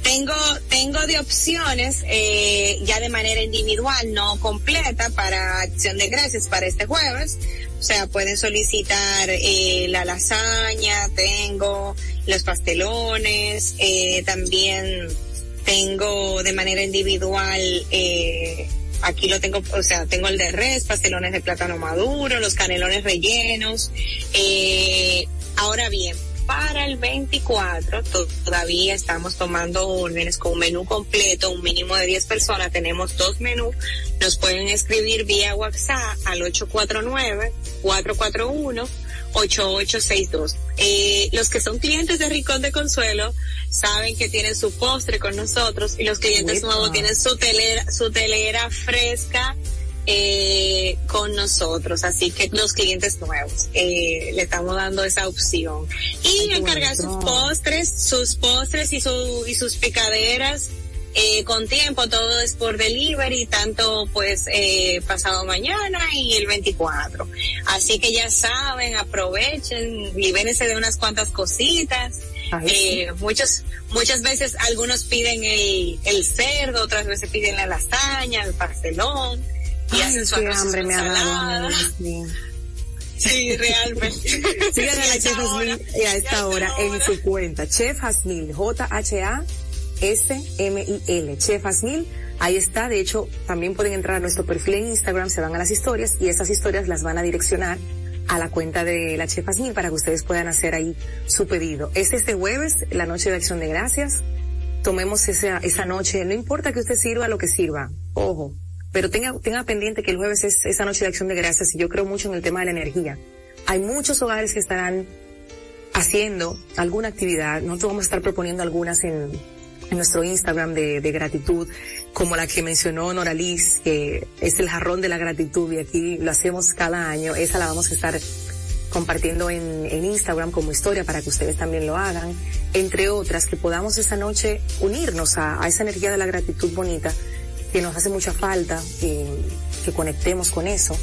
Tengo, tengo de opciones, eh, ya de manera individual, no completa, para acción de gracias para este jueves. O sea, pueden solicitar eh, la lasaña, tengo los pastelones, eh, también tengo de manera individual, eh, aquí lo tengo, o sea, tengo el de res, pastelones de plátano maduro, los canelones rellenos. Eh, ahora bien, para el 24 todavía estamos tomando órdenes con un menú completo, un mínimo de 10 personas, tenemos dos menús, nos pueden escribir vía WhatsApp al 849 441 8862. Eh, los que son clientes de Rincón de Consuelo saben que tienen su postre con nosotros y los clientes nuevos tienen su telera, su telera fresca eh, con nosotros. Así que los clientes nuevos eh, le estamos dando esa opción. Y encargar sus postres, sus postres y, su, y sus picaderas eh, con tiempo, todo es por delivery, tanto pues eh, pasado mañana y el 24. Así que ya saben, aprovechen, libérense de unas cuantas cositas. eh, muchos, muchas veces algunos piden el, el cerdo, otras veces piden la lasaña, el pastelón, y hacen su arroz hambre me ha Sí, realmente. Sigan a la Chef Hasmil a esta hora en su cuenta. Chef Hasmil, J-H-A S-M-I-L, Chef Asmil. Ahí está, de hecho, también pueden entrar a nuestro perfil en Instagram, se van a las historias y esas historias las van a direccionar a la cuenta de la Chef Asmil para que ustedes puedan hacer ahí su pedido. Es este jueves, la noche de acción de gracias. Tomemos esa, esa noche, no importa que usted sirva lo que sirva, ojo, pero tenga, tenga pendiente que el jueves es esa noche de acción de gracias y yo creo mucho en el tema de la energía. Hay muchos hogares que estarán haciendo alguna actividad, nosotros vamos a estar proponiendo algunas en nuestro Instagram de, de gratitud, como la que mencionó Noraliz, que es el jarrón de la gratitud y aquí lo hacemos cada año. Esa la vamos a estar compartiendo en, Instagram como historia para que ustedes también lo hagan, entre otras, que podamos esa noche unirnos a, esa energía de la gratitud bonita que nos hace mucha falta, que conectemos con eso.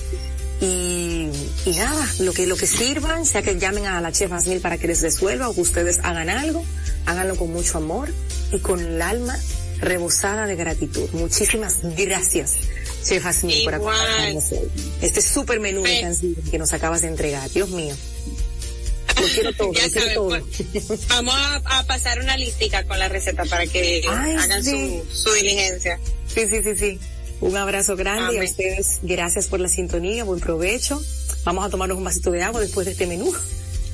Y, y nada, lo que, lo que sirvan, sea que llamen a la chef Asmil para que les resuelva o que ustedes hagan algo, háganlo con mucho amor y con el alma rebosada de gratitud. Muchísimas gracias, Chef Asmil, por acompañarnos Este súper menú de canción que nos acabas de entregar. Dios mío. Lo quiero todo, ya quiero todo. Pues, vamos a, pasar una listica con la receta para que hagan su, su diligencia. Sí, sí, sí, sí. Un abrazo grande a ustedes gracias por la sintonía, buen provecho. Vamos a tomarnos un vasito de agua después de este menú.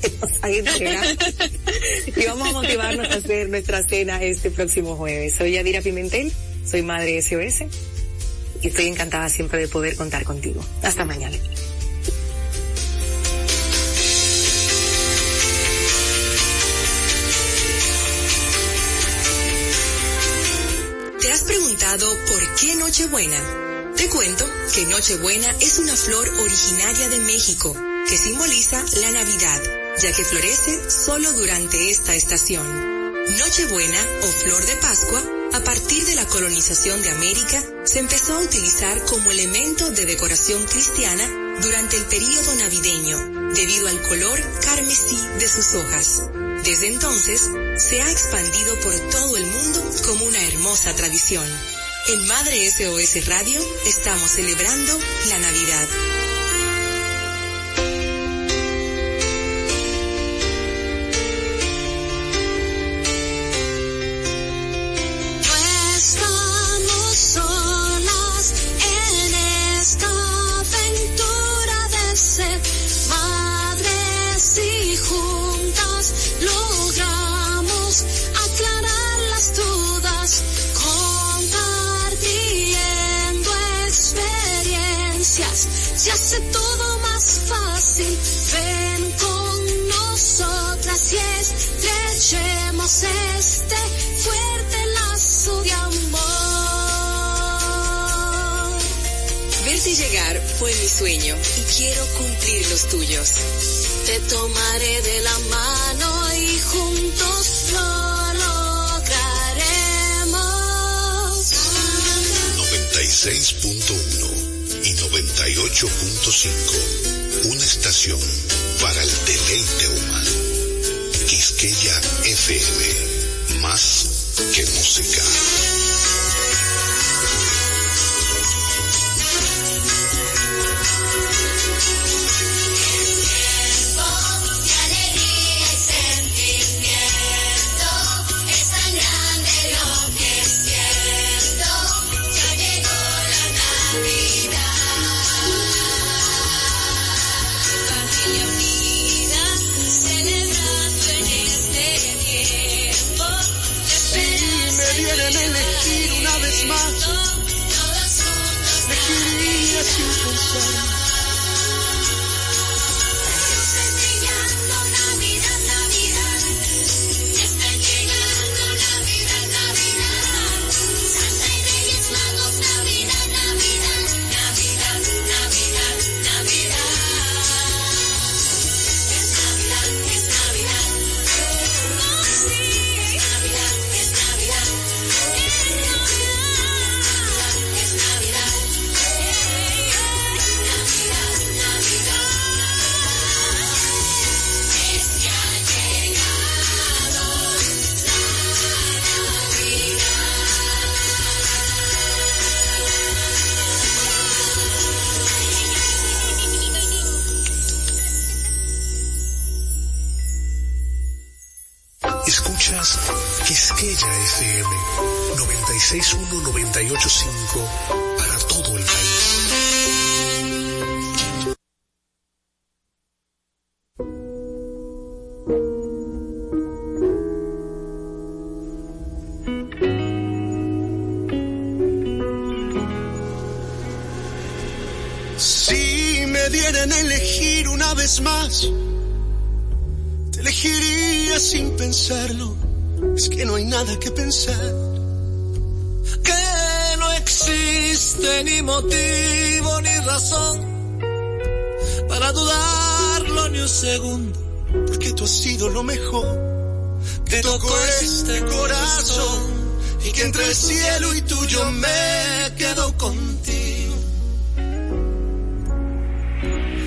y vamos a motivarnos a hacer nuestra cena este próximo jueves. Soy Yadira Pimentel, soy madre SOS y estoy encantada siempre de poder contar contigo. Hasta mañana. Preguntado por qué Nochebuena? Te cuento que Nochebuena es una flor originaria de México que simboliza la Navidad ya que florece solo durante esta estación. Nochebuena o flor de Pascua, a partir de la colonización de América, se empezó a utilizar como elemento de decoración cristiana durante el período navideño, debido al color carmesí de sus hojas. Desde entonces, se ha expandido por todo el mundo como una hermosa tradición. En Madre SOS Radio estamos celebrando la Navidad. Fue mi sueño y quiero cumplir los tuyos. Te tomaré de la mano y juntos lo lograremos. 96.1 y 98.5. Una estación para el deleite humano. Quisqueya FM. Más que música. Nada que pensar. que no existe ni motivo ni razón para dudarlo ni un segundo. Porque tú has sido lo mejor Que tocó este corazón y que entre el cielo y tuyo me quedo contigo.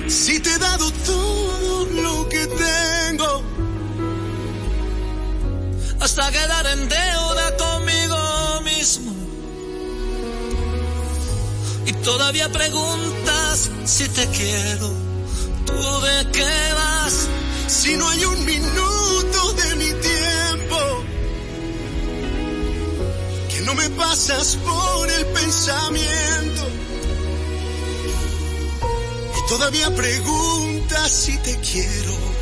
Si te he dado todo hasta quedar en deuda conmigo mismo. Y todavía preguntas si te quiero, tú de qué vas. si no hay un minuto de mi tiempo que no me pasas por el pensamiento. Y todavía preguntas si te quiero.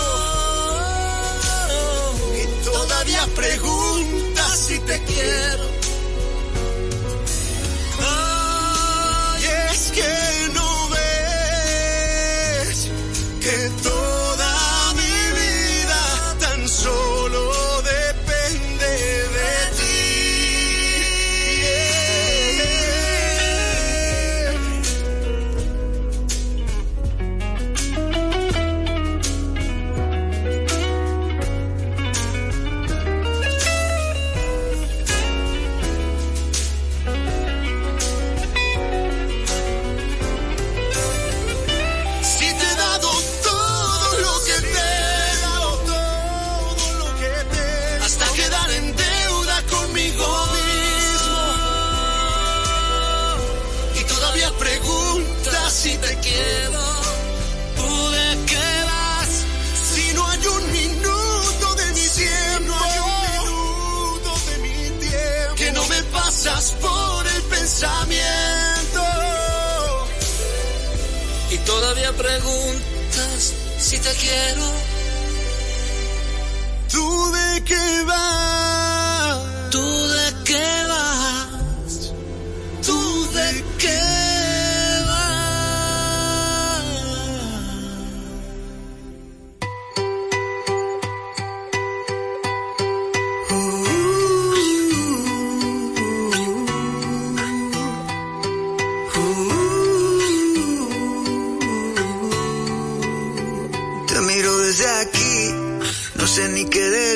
Todavía preguntas si te quiero. Ay, es que no ves que y todavía preguntas si te quiero. ¿Tú de qué vas?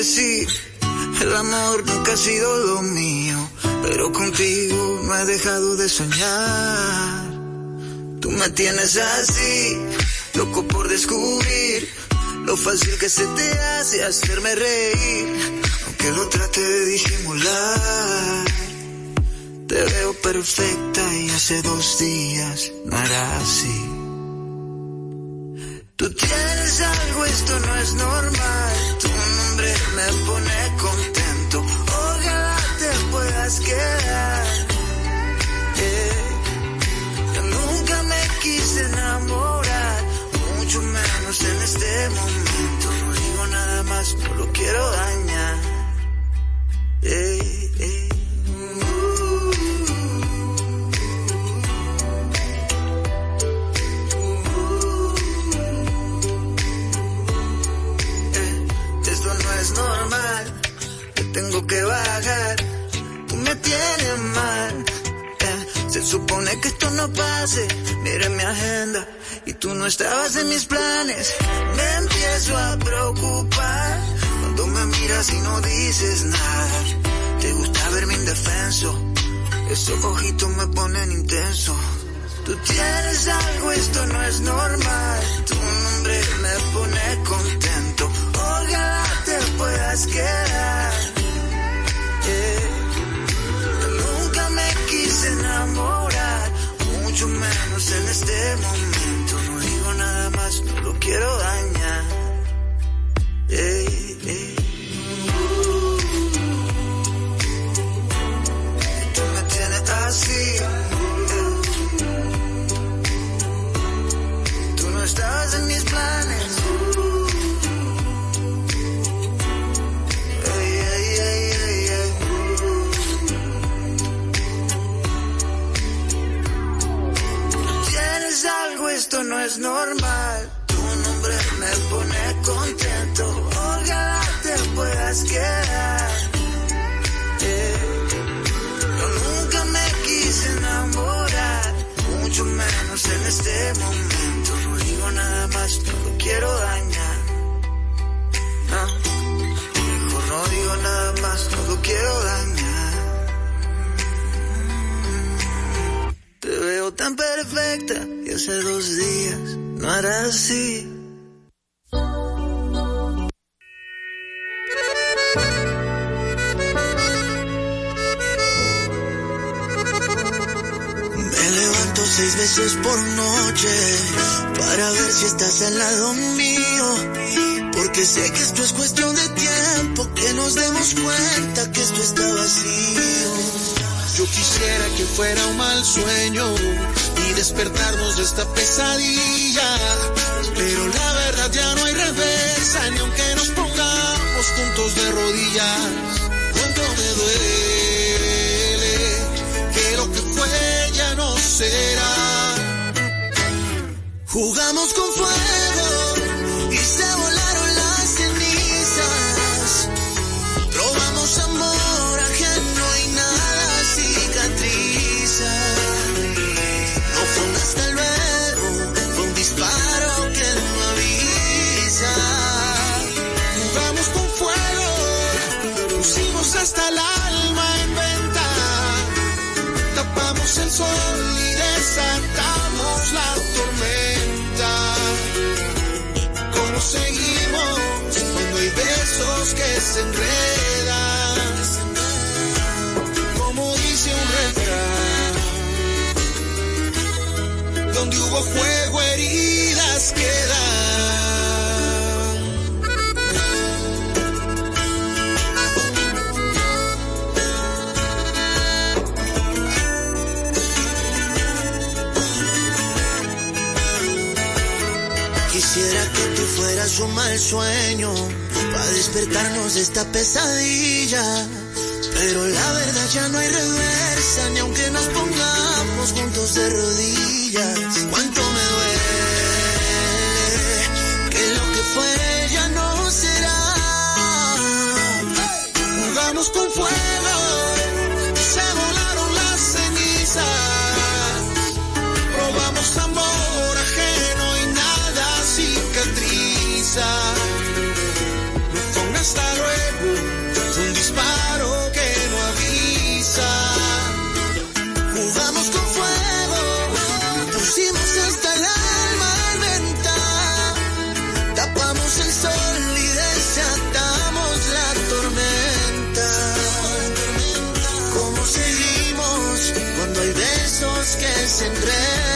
Decir. El amor nunca ha sido lo mío, pero contigo no he dejado de soñar. Tú me tienes así, loco por descubrir lo fácil que se te hace hacerme reír, aunque lo trate de disimular. Te veo perfecta y hace dos días no era así. Tú tienes algo, esto no es normal. Tu nombre me pone contento. Ojalá te puedas quedar. Eh, Yo nunca me quise enamorar, mucho menos en este momento. No digo nada más, no lo quiero dañar. Eh, tengo que bajar, tú me tienes mal. Se supone que esto no pase, mire mi agenda y tú no estabas en mis planes. Me empiezo a preocupar cuando me miras y no dices nada. Te gusta verme indefenso, esos ojitos me ponen intenso. Tú tienes algo, esto no es normal. Tu nombre me pone contento. Ojalá te puedas quedar. Mucho menos en este momento. No digo nada más, no lo quiero dañar. Eh, Yo nunca me quise enamorar, mucho menos en este momento. No digo nada más, no quiero dañar. Mejor no digo nada más, no lo quiero dañar. Te veo tan perfecta y hace dos días no era así. Veces por noche para ver si estás al lado mío. Porque sé que esto es cuestión de tiempo, que nos demos cuenta que esto está vacío. Yo quisiera que fuera un mal sueño y despertarnos de esta pesadilla. Pero la verdad ya no hay reversa, ni aunque nos pongamos juntos de rodillas. Jugamos con fuego desenreda, como dice un refrán, donde hubo fuego heridas quedan. Quisiera que tú fueras un mal sueño despertarnos de esta pesadilla. Pero la verdad ya no hay reversa, ni aunque nos pongamos juntos de rodillas. Cuánto me duele que lo que fue ya no será. Jugamos con fuego, que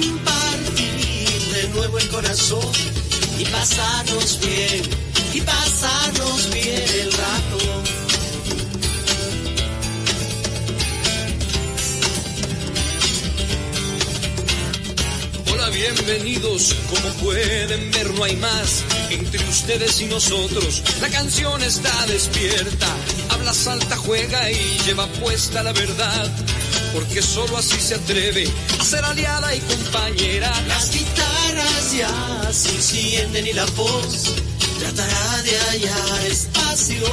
compartir de nuevo el corazón y pasarnos bien, y pasarnos bien el rato. Bienvenidos. Como pueden ver, no hay más entre ustedes y nosotros. La canción está despierta, habla, salta, juega y lleva puesta la verdad. Porque solo así se atreve a ser aliada y compañera. Las guitarras ya se encienden y la voz tratará de hallar espacio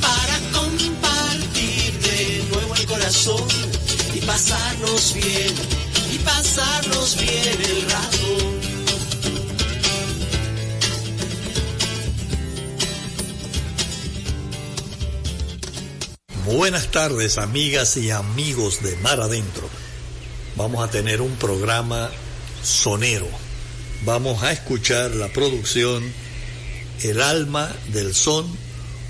para compartir de nuevo el corazón y pasarnos bien, y pasarnos bien el rato. Buenas tardes, amigas y amigos de Mar Adentro. Vamos a tener un programa sonero. Vamos a escuchar la producción El alma del son,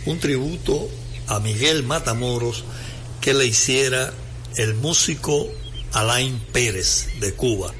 un tributo a Miguel Matamoros que le hiciera el músico Alain Pérez de Cuba.